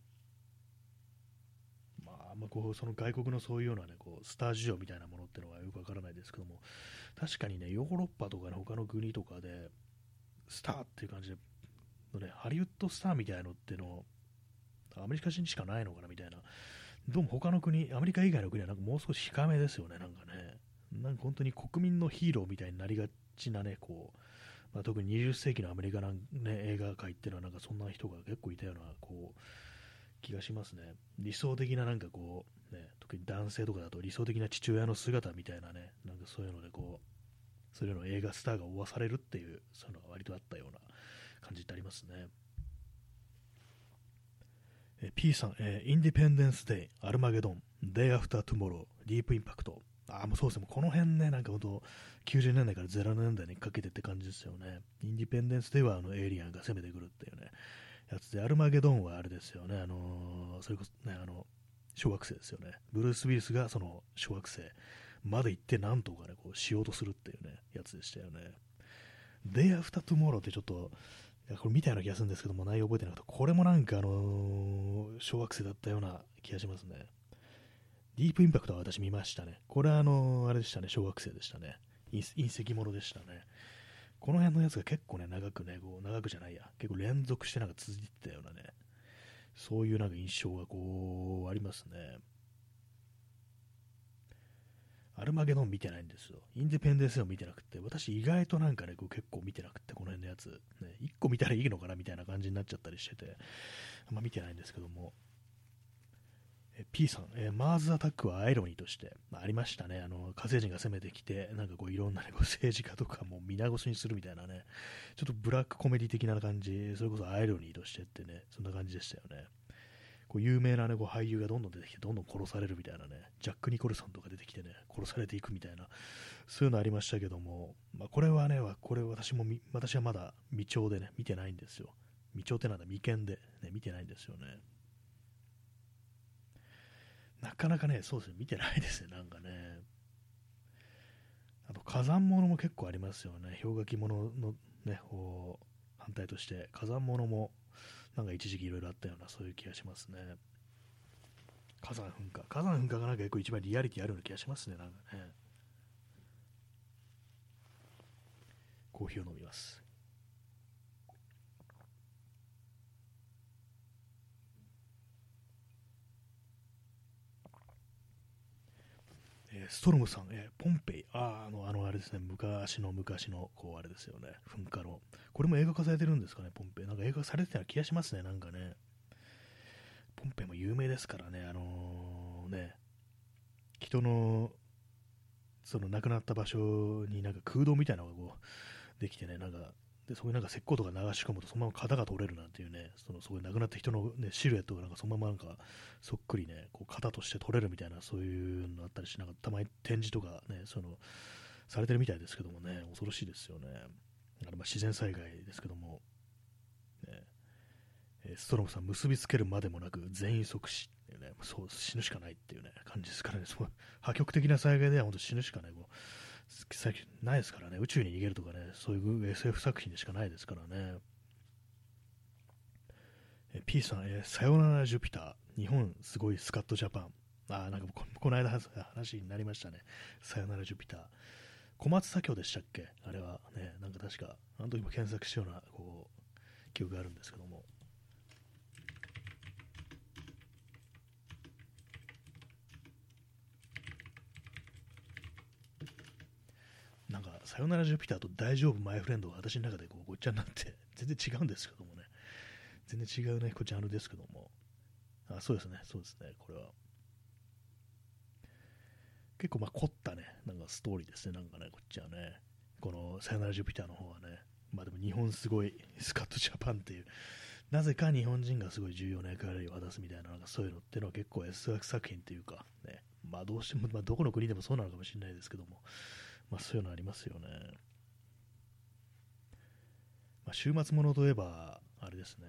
まあ、こうその外国のそういうような、ね、こうスター事情みたいなものっていうのはよくわからないですけども、確かにね、ヨーロッパとかね、他の国とかで、スターっていう感じ、のね、ハリウッドスターみたいなのっての、アメリカ人しかないのかなみたいな、どうも他の国、アメリカ以外の国はなんかもう少し控えめですよね、なんかね。なんか本当に国民のヒーローみたいになりがちなね、こう、まあ、特に20世紀のアメリカの、ね、映画界っていうのはなんかそんな人が結構いたようなこう気がしますね。理想的ななんかこう、ね、特に男性とかだと理想的な父親の姿みたいなね、なんかそういうのでこう、そういうの映画スターが負わされるっていう、そういうのが割とあったような感じってありますね。え P さん、え、インディペンデンスデイ、アルマゲドン、デイアフタートゥモロー、ディープインパクト。あもうそうですね、この辺ね、なんかほんと、90年代から0年代にかけてって感じですよね。インディペンデンスデイはあのエイリアンが攻めてくるっていうね、やつで、アルマゲドンはあれですよね、あのー、それこそね、あの、小惑星ですよね。ブルース・ウィリスがその小惑星まで行ってなんとかね、こうしようとするっていうね、やつでしたよね。デイアフタートゥモローってちょっと、いやこれ見たような気がするんですけども、内容覚えてなくて、これもなんかあのー、小惑星だったような気がしますね。ディープインパクトは私見ましたね。これはあのー、あれでしたね、小惑星でしたね。隕石ものでしたね。この辺のやつが結構ね、長くね、こう長くじゃないや、結構連続してなんか続いてたようなね、そういうなんか印象がこう、ありますね。アルマゲドン見てないんですよ。インディペンデンスを見てなくて、私意外となんかね、こう結構見てなくて、この辺のやつ、ね、1個見たらいいのかなみたいな感じになっちゃったりしてて、あんま見てないんですけども、P さん、えー、マーズアタックはアイロニーとして、まあ、ありましたね。あの、火星人が攻めてきて、なんかこういろんな、ね、こう 政治家とかも皆越しにするみたいなね、ちょっとブラックコメディ的な感じ、それこそアイロニーとしてってね、そんな感じでしたよね。こう有名な、ね、こう俳優がどんどん出てきて、どんどん殺されるみたいなね、ジャック・ニコルソンとか出てきてね、殺されていくみたいな、そういうのありましたけども、まあ、これはね、これ私も私はまだ未調でね、見てないんですよ。未調ってなんだ、未見で、ね、見てないんですよね。なかなかね、そうですね、見てないですね、なんかね。あと、火山物も結構ありますよね。氷河期物のね、こう反対として、火山物もなんか一時期いろいろあったような、そういう気がしますね。火山噴火。火山噴火がなんか結構一番リアリティあるような気がしますね、なんかね。コーヒーを飲みます。ストロムさん、えー、ポンペイ、ああの、あの、あれですね、昔の昔の、こう、あれですよね、噴火の。これも映画化されてるんですかね、ポンペイ。なんか映画化されてたような気がしますね、なんかね。ポンペイも有名ですからね、あのー、ね、人の、その亡くなった場所になんか空洞みたいなのがこう、できてね、なんか、で、そこになんか石膏とか流し込むと、そのまま型が取れるなんていうね、そのそこに亡くなった人の、ね、シルエットがなんかそのままなんかそっくりね、こう型として取れるみたいな、そういうのあったりしながら、たまに展示とかね、その、されてるみたいですけどもね、恐ろしいですよね。あれま自然災害ですけども、ね、ストロムさん、結びつけるまでもなく全員即死っていうね、そう死ぬしかないっていうね、感じですからね、破極的な災害では本当死ぬしかない。こうないですからね、宇宙に逃げるとかね、そういう SF 作品でしかないですからね。え P さん、え、さよならジュピター、日本すごいスカットジャパン。あ、なんかここの間話になりましたね。さよならジュピター。小松左京でしたっけ？あれはね、なんか確か、あの時も検索したような、こう、記憶があるんですけども。さよならジュピターと大丈夫マイフレンドが私の中でこうごっちゃになって 全然違うんですけどもね。全然違うねこうジャンルですけども。あそうですねそうですねこれは。結構まあ凝ったねなんかストーリーですねなんかねこっちはね。このさよならジュピターの方はね。まあでも日本すごいスカットジャパンっていう。なぜか日本人がすごい重要な役割を果たすみたいななんかそういうのっていうのは結構 SF 作品というかね。まあどうしても、まあ、どこの国でもそうなのかもしれないですけども。まあ、そういうのありますよね。まあ、週末ものといえば、あれですね。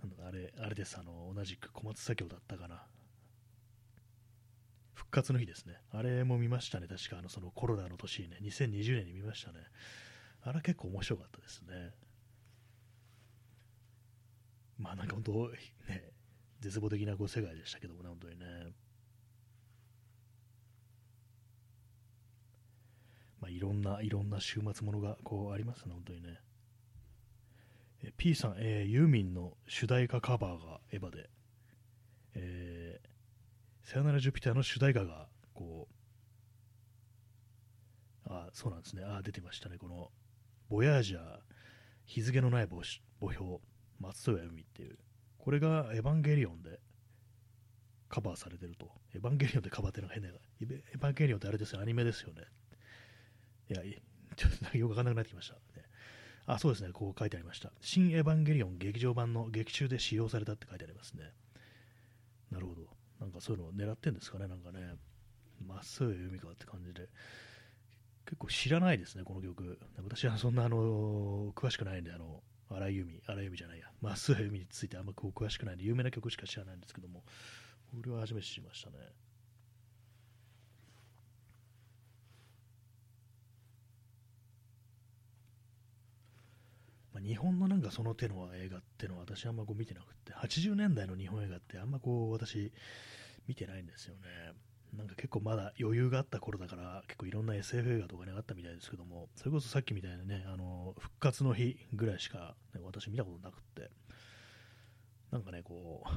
なんだあれ、あれです。あの、同じく小松左京だったかな。復活の日ですね。あれも見ましたね。確か、あの、そのコロナの年ね、2020年に見ましたね。あれ結構面白かったですね。まあなんか本当、ね、絶望的なこ世界でしたけどもね、本当にね。まあ、いろんな、いろんな週末ものがこうありますね、本当にね。え P さん、えー、ユーミンの主題歌カバーがエヴァで、えー、さよならジュピターの主題歌が、こう、あ、そうなんですね、あ、出てましたね、この、ボヤージャー、日付のない墓標、松任谷由実っていう、これがエヴァンゲリオンでカバーされてると。エヴァンゲリオンでカバーってのが変な、エヴァンゲリオンってあれですよ、アニメですよね。いや、ちょっとよくわかんなくなってきました、ね。あ、そうですね、こう書いてありました。新エヴァンゲリオン劇場版の劇中で使用されたって書いてありますね。なるほど。なんかそういうのを狙ってんですかね、なんかね。まっすぐ由美かって感じで。結構知らないですね、この曲。私はそんな、あの詳しくないんで、あの、荒井由実、荒井由実じゃないや、まっすぐ由美についてあんまこう詳しくないんで、有名な曲しか知らないんですけども、これは初めて知りましたね。まあ、日本のなんかその手の映画っていうのは私あんまこう見てなくて、80年代の日本映画ってあんまこう私見てないんですよね。なんか結構まだ余裕があった頃だから結構いろんな SF 映画とかねあったみたいですけどもそれこそさっきみたいなねあの復活の日ぐらいしか、ね、私見たことなくってなんかねこう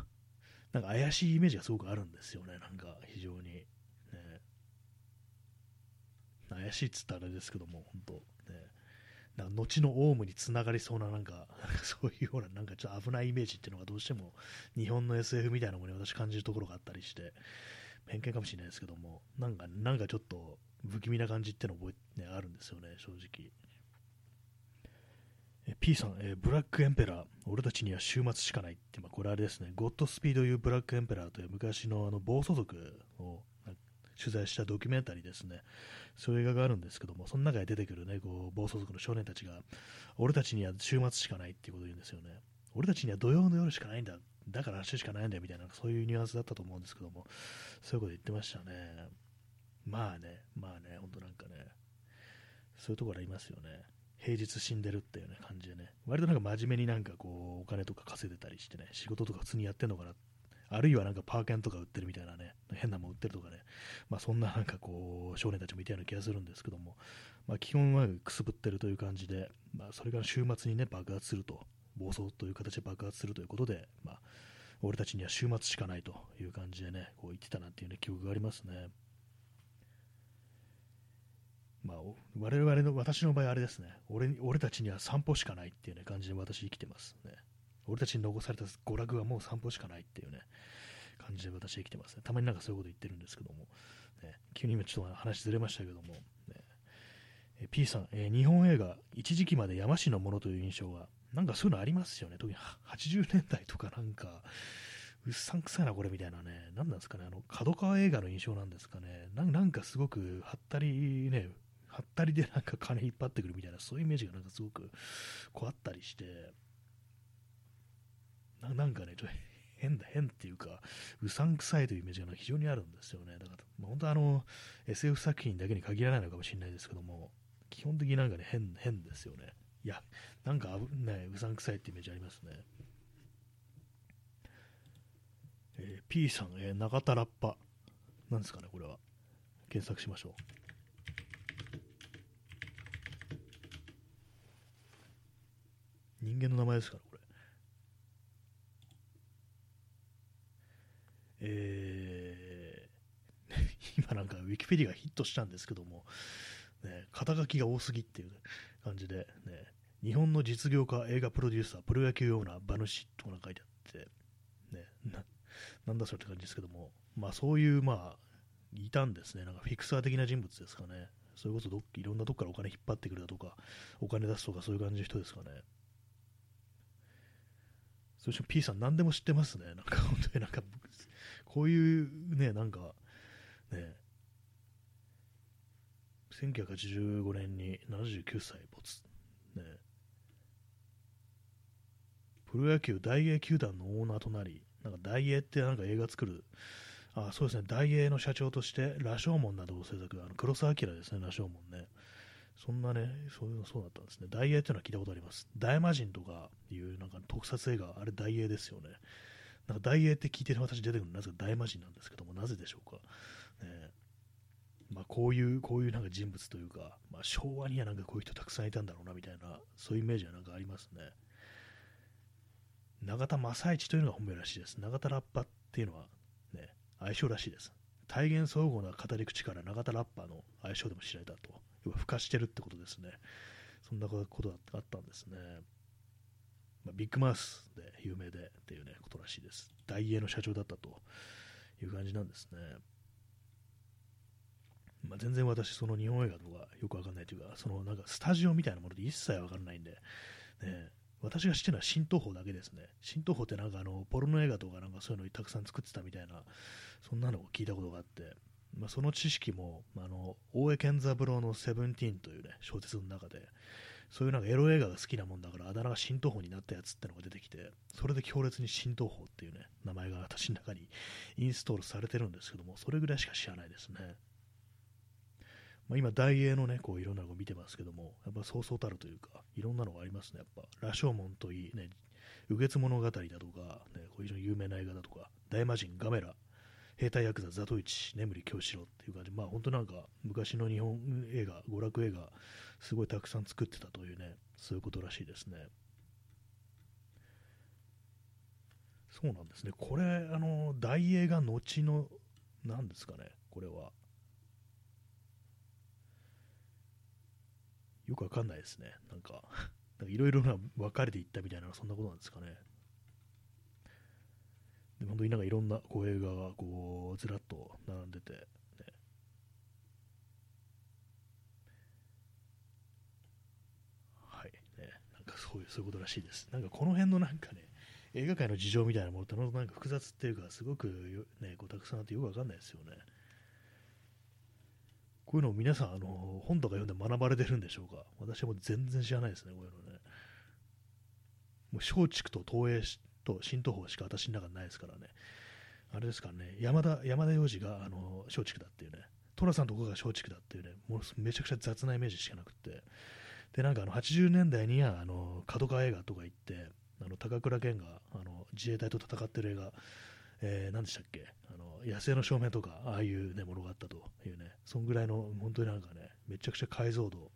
なんか怪しいイメージがすごくあるんですよね。なんか非常にね。怪しいっつったらあれですけども本当ね。なんか後のオウムにつながりそうななんか そういうようななんかちょっと危ないイメージっていうのがどうしても日本の SF みたいなものに私感じるところがあったりして偏見かもしれないですけども、なんか、なんかちょっと不気味な感じっての覚え、ね、あるんですよね、正直。P さん、えー、ブラックエンペラー、俺たちには週末しかないって、まあ、これあれですね、ゴッドスピード・ユー・ブラックエンペラーという昔のあの暴走族を取材したドキュメンタリーですね、そういう映画があるんですけども、その中で出てくるね、こう暴走族の少年たちが、俺たちには週末しかないっていうことを言うんですよね。俺たちには土曜の夜しかないんだだから明日しかないんだよみたいな、そういうニュアンスだったと思うんですけども、そういうこと言ってましたね。まあね、まあね、本当なんかね、そういうところありますよね。平日死んでるっていうね感じでね、割となんか真面目になんかこう、お金とか稼いでたりしてね、仕事とか普通にやってんのかなっ、あるいはなんかパーケンとか売ってるみたいなね、変なもん売ってるとかね、まあそんななんかこう、少年たちもいたような気がするんですけども、まあ基本はくすぶってるという感じで、まあそれが週末にね、爆発すると暴走という形で爆発するということで、まあ、俺たちには週末しかないという感じでね、こう言ってたなっていう、ね、記憶がありますね。まあ、我々の、私の場合あれですね俺、俺たちには散歩しかないっていう、ね、感じで私生きてますね。俺たちに残された娯楽はもう散歩しかないっていうね、感じで私生きてますね。たまになんかそういうこと言ってるんですけども、ね、急に今ちょっと話ずれましたけども、ね、え P さん、えー、日本映画、一時期まで山師のものという印象がなんかそういうのありますよね。特に80年代とかなんか、うっさんくさいな、これみたいなね。何なんですかね。あの、角川映画の印象なんですかね。なんかすごく、はったりね、はったりでなんか金引っ張ってくるみたいな、そういうイメージがなんかすごく、こうあったりして、ななんかね、ちょっと 変だ、変っていうか、うさんくさいというイメージが非常にあるんですよね。だから、まあ、本当あの、SF 作品だけに限らないのかもしれないですけども、基本的になんかね、変、変ですよね。いや、なんかね、うさんくさいってイメージありますね。えー、P さん、えー、永田ラッパ。なんですかね、これは。検索しましょう。人間の名前ですから、これ。えー、今なんかウィキペディがヒットしたんですけども、ね、肩書きが多すぎっていう感じで、ね、日本の実業家、映画プロデューサー、プロ野球オーナー、馬主とか書いてあって、ね、ななんだそれって感じですけども、まあそういう、まあ、いたんですね、なんかフィクサー的な人物ですかね。それこそどいろんなとこからお金引っ張ってくるだとか、お金出すとか、そういう感じの人ですかね。そして P さん、何でも知ってますね。なんか本当になんか、こういうね、なんか、ね、1985年に79歳没。ね。プロ野球大英球団のオーナーとなり、なんか大英ってなんか映画作る、あそうですね、大英の社長として、羅生門などを制作、あの黒澤明ですね、羅生門ね。そんなね、そういうのそうだったんですね。大英っていうのは聞いたことあります。大魔神とかいうなんか特撮映画、あれ大英ですよね。なんか大英って聞いてる私出てくるのなぜか大魔神なんですけども、なぜでしょうか。ね、まあ、こういう、こういうなんか人物というか、まあ、昭和にはなんかこういう人たくさんいたんだろうなみたいな、そういうイメージはなんかありますね。永田正一というのが本名らしいです。永田ラッパっていうのは、ね、相性らしいです。体現総合な語り口から永田ラッパの相性でも知られたと。要は付加してるってことですね。そんなことがあったんですね。まあ、ビッグマウスで有名でっていうね、ことらしいです。大英の社長だったという感じなんですね。まあ、全然私、その日本映画とかよくわかんないというか、そのなんかスタジオみたいなもので一切わかんないんで、ね、私が知ってるのは新東宝だけですね。新東宝ってなんかあの、ポルノ映画とかなんかそういうのをたくさん作ってたみたいな、そんなのを聞いたことがあって、まあ、その知識も、あの、大江健三郎のセブンティーンというね、小説の中で、そういうなんかエロ映画が好きなもんだから、あだ名が新東宝になったやつってのが出てきて、それで強烈に新東宝っていうね、名前が私の中にインストールされてるんですけども、それぐらいしか知らないですね。まあ、今、大英のね、こういろんなのを見てますけども、やっぱそうそうたるというか、いろんなのがありますね、やっぱ、羅生門といい、ね、右月物語だとか、ね、こう非常に有名な映画だとか、大魔神、ガメラ、兵隊ヤクザ、ザトイチ、眠り京四郎っていう感じ、まあ本当なんか昔の日本映画、娯楽映画、すごいたくさん作ってたというね、そういうことらしいですね。そうなんですね。これ、あの、大映画後の、何ですかね、これは。よくわかんないですね。なんか、いろいろな分かれていったみたいな、そんなことなんですかね。本当になんかいろんなこう映画がこうずらっと並んでて、ね、はいね、なんかそういうそういうことらしいです。なんかこの辺のなんかね、映画界の事情みたいなものってなんか複雑っていうか、すごくね、こうたくさんあってよくわかんないですよね。こういうのを皆さん、あの本とか読んで学ばれてるんでしょうか？私はもう全然知らないですね、こういうのね。もう松竹と東映と新東宝しか私の中にないですからね。あれですからね、山田、山田洋次があの松竹だっていうね、寅さんとこが松竹だっていうね、もうめちゃくちゃ雑なイメージしかなくて、で、なんかあの80年代にはあの角川映画とか行って、あの高倉健があの自衛隊と戦ってる映画、えー、何でしたっけ？あの野生の照明とかああいう、ね、ものがあったというね。そんぐらいの本当になんかねめちゃくちゃ解像度、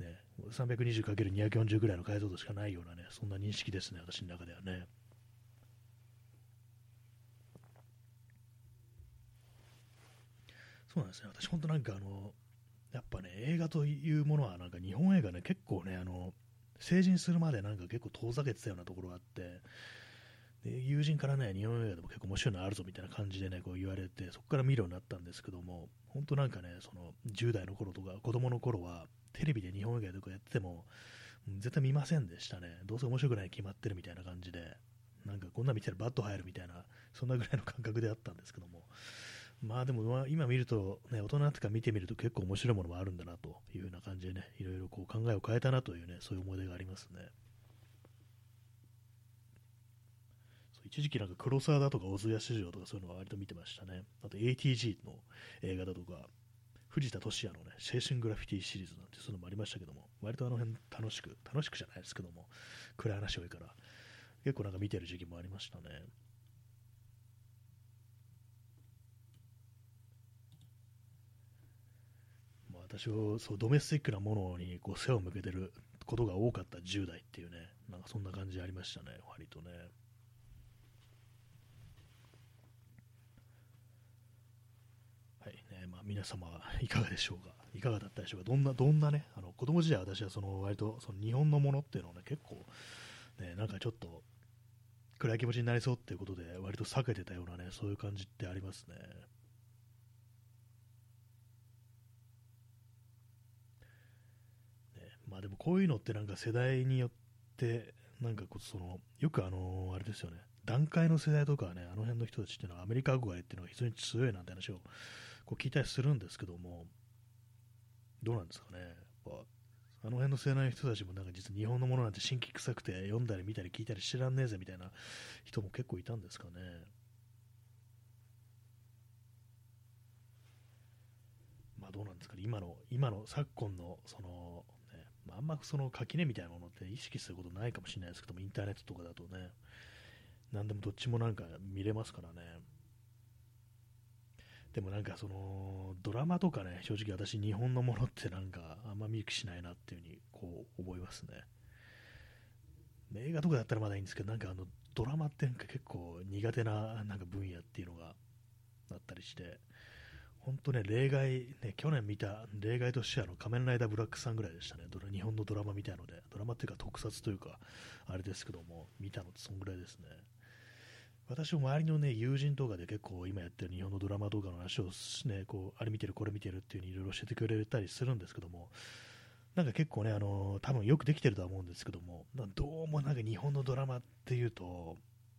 ね、320×240 ぐらいの解像度しかないようなねそんな認識ですね私の中ではね。そうなんですね。私本当なんかあのやっぱね映画というものはなんか日本映画ね結構ねあの成人するまでなんか結構遠ざけてたようなところがあってで友人からね、日本映画でも結構面白いのあるぞみたいな感じでね、こう言われて、そこから見るようになったんですけども、本当なんかね、その10代の頃とか子供の頃は、テレビで日本映画とかやってても、絶対見ませんでしたね。どうせ面白くないに決まってるみたいな感じで、なんかこんな見てたらバット入るみたいな、そんなぐらいの感覚であったんですけども、まあでも、今見ると、ね、大人ってか見てみると結構面白いものもあるんだなというような感じでね、いろいろこう考えを変えたなというね、そういう思い出がありますね。一時期なんか黒沢だとか小津安二郎とかそういうのは割と見てましたね。あと ATG の映画だとか、藤田聖也のね、青春グラフィティシリーズなんてそういうのもありましたけども、割とあの辺楽しく、楽しくじゃないですけども、暗い話多いから、結構なんか見てる時期もありましたね。まあ、私はそうドメスティックなものにこう背を向けてることが多かった10代っていうね、なんかそんな感じありましたね、割とね。皆様いかがでしょうか？いかがだったでしょうか？どんな、どんなね、あの子供時代私はその割とその日本のものっていうのをね、結構、ね、なんかちょっと暗い気持ちになりそうっていうことで割と避けてたようなね、そういう感じってありますね。ねまあでもこういうのってなんか世代によってなんかこそのよくあのあれですよね段階の世代とかねあの辺の人たちっていうのはアメリカ憧れっていうのが非常に強いなんて話をこう聞いたりするんですけども、どうなんですかね。やっぱあの辺の世代の人たちもなんか実は日本のものなんて新規臭くて読んだり見たり聞いたり知らんねえぜみたいな人も結構いたんですかね。まあどうなんですかね。今の、今の昨今のその、ね、まあ、あんまその垣根みたいなものって意識することないかもしれないですけども、インターネットとかだとね、何でもどっちもなんか見れますからね。でもなんかそのドラマとかね、正直私日本のものってなんかあんま見る気しないなっていうふうにこう思いますね。映画とかだったらまだいいんですけど、なんかあのドラマってなんか結構苦手ななんか分野っていうのがあったりして、本当ね、例外、ね、去年見た例外としてあの仮面ライダーブラックさんぐらいでしたね。日本のドラマみたいので、ドラマっていうか特撮というか、あれですけども、見たのってそんぐらいですね。私も周りのね、友人とかで結構今やってる日本のドラマ動画の話をね、こう、あれ見てる、これ見てるっていう風にいろいろ教えてくれたりするんですけども、なんか結構ね、あの多分よくできてるとは思うんですけども、どうもなんか日本のドラマっていうと、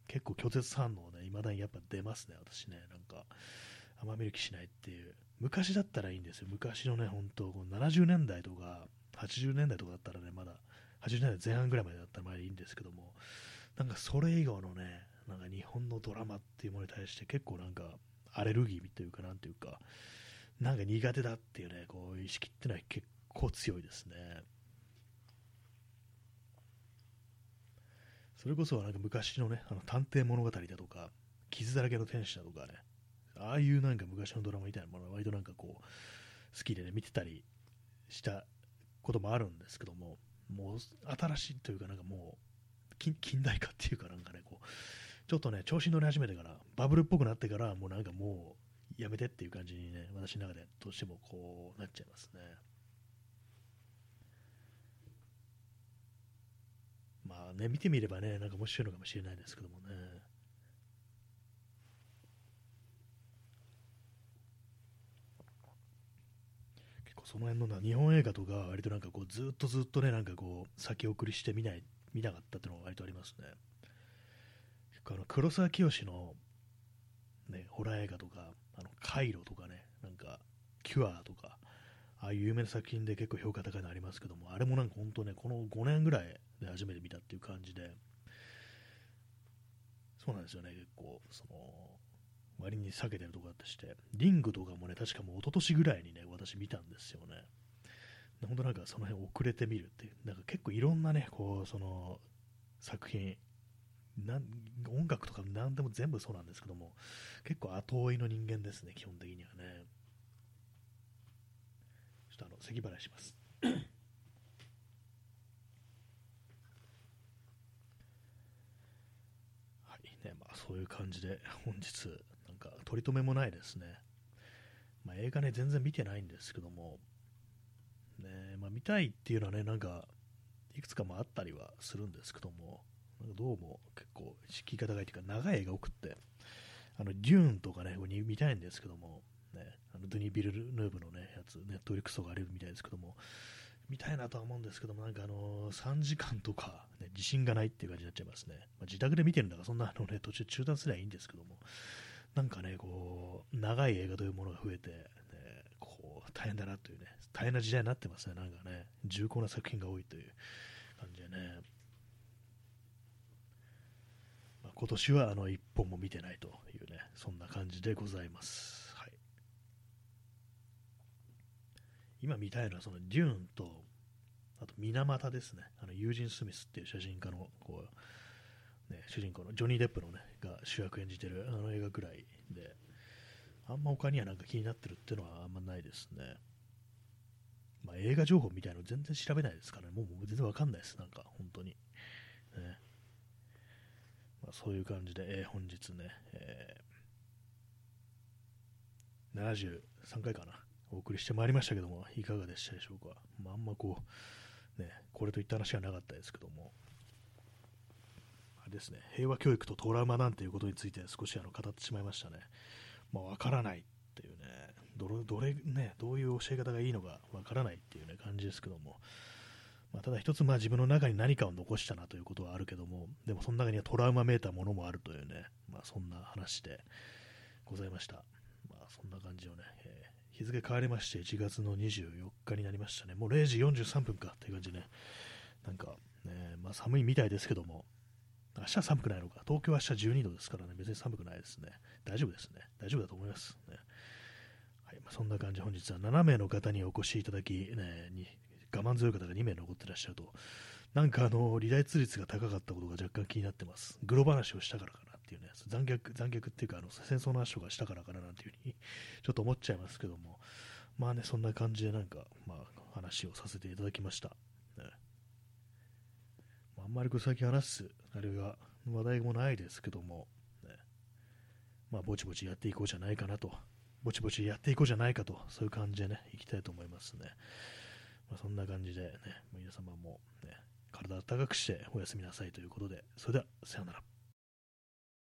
結構拒絶反応ね、未だにやっぱ出ますね、私ね、なんか、あんま見る気しないっていう。昔だったらいいんですよ。昔のね、本当70年代とか、80年代とかだったらね、まだ、80年代前半ぐらいまでだったらまだいいんですけども、なんかそれ以外のね、なんか日本のドラマっていうものに対して結構なんかアレルギーというかなんていうか、なんか苦手だっていうね、こう意識っていうのは結構強いですね。それこそなんか昔のね、あの探偵物語だとか、傷だらけの天使だとかね、ああいうなんか昔のドラマみたいなものは割となんかこう、好きでね、見てたりしたこともあるんですけども、もう新しいというかなんかもう、近代化っていうかなんかね、こう、ちょっとね、調子に乗り始めてから、バブルっぽくなってから、もうなんかもう、やめてっていう感じにね、私の中でどうしてもこうなっちゃいますね。まあね、見てみればね、なんか面白いのかもしれないですけどもね。結構その辺の日本映画とか、割となんかこう、ずっとずっとね、なんかこう、先送りして見ない、見なかったっていうのが割とありますね。結構あの、黒沢清の、ね、ホラー映画とか、あの、カイロとかね、なんか、キュアとか、ああいう有名な作品で結構評価高いのありますけども、あれもなんか本当ね、この5年ぐらいで初めて見たっていう感じで、そうなんですよね、結構、その、割に避けてるとこだったして、リングとかもね、確かもう一昨年ぐらいにね、私見たんですよね。本当なんかその辺遅れてみるっていう、なんか結構いろんなね、こう、その、作品、音楽とか何でも全部そうなんですけども、結構後追いの人間ですね、基本的にはね。ちょっとあの、咳払いします。はいね、まあそういう感じで本日、なんか取り留めもないですね。まあ、映画ね、全然見てないんですけども、ねまあ、見たいっていうのはね、なんか、いくつかもあったりはするんですけども、どうも結構敷居が高いというか長い映画多くってあのデューンとかね見たいんですけども、ね、あのドゥニ・ビルヌーブの、ね、やつネットリックスとかあるみたいですけども見たいなとは思うんですけどもなんかあの3時間とか、ね、自信がないっていう感じになっちゃいますね、まあ、自宅で見てるんだからそんなの、ね、途中中断すればいいんですけどもなんかねこう長い映画というものが増えて、ね、こう大変だなというね大変な時代になってますね。なんかね重厚な作品が多いという感じでね。今年はあの1本も見てないというね、そんな感じでございます。はい、今見たいのはそのデューンと、あと水俣ですね、あのユージン・スミスっていう写真家のこう、ね、主人公のジョニー・デップの、ね、が主役演じてるあの映画ぐらいで、あんま他にはなんか気になってるっていうのはあんまないですね。まあ、映画情報みたいなの全然調べないですからね、もう全然わかんないです、なんか本当に。ねそういう感じで、えー、本日ね、えー、73回かな、お送りしてまいりましたけども、いかがでしたでしょうか。まあ、あんまこう、ね、これといった話はなかったですけども、あれですね、平和教育とトラウマなんていうことについて少しあの語ってしまいましたね。まあ、からないっていうね、どれ、どれね、どういう教え方がいいのかわからないっていうね、感じですけども、まあ、ただ一つまあ自分の中に何かを残したなということはあるけども、でもその中にはトラウマめいたものもあるというね、まあ、そんな話でございました。まあ、そんな感じをね、えー、日付変わりまして1月の24日になりましたね。もう0時43分かっていう感じでね、なんか、ね、まあ、寒いみたいですけども、明日は寒くないのか。東京は明日12度ですからね、別に寒くないですね。大丈夫ですね。大丈夫だと思います。ねはいまあ、そんな感じ、本日は7名の方にお越しいただき、ね、に我慢強い方が2名残ってらっしゃると、なんかあの離脱率が高かったことが若干気になってます。グロ話をしたからかなっていうね、残虐残虐っていうかあの戦争の話とかしたからかななんていうふうにちょっと思っちゃいますけども、まあね、そんな感じでなんか、まあ、話をさせていただきました。ねあ、んまりこれ先話す、あれが話題もないですけども、ね、まあ、ぼちぼちやっていこうじゃないかなと、ぼちぼちやっていこうじゃないかと、そういう感じでね、いきたいと思いますね。まあ、そんな感じでね、皆様も、ね、体を高くしておやすみなさいということで、それでは、さようなら。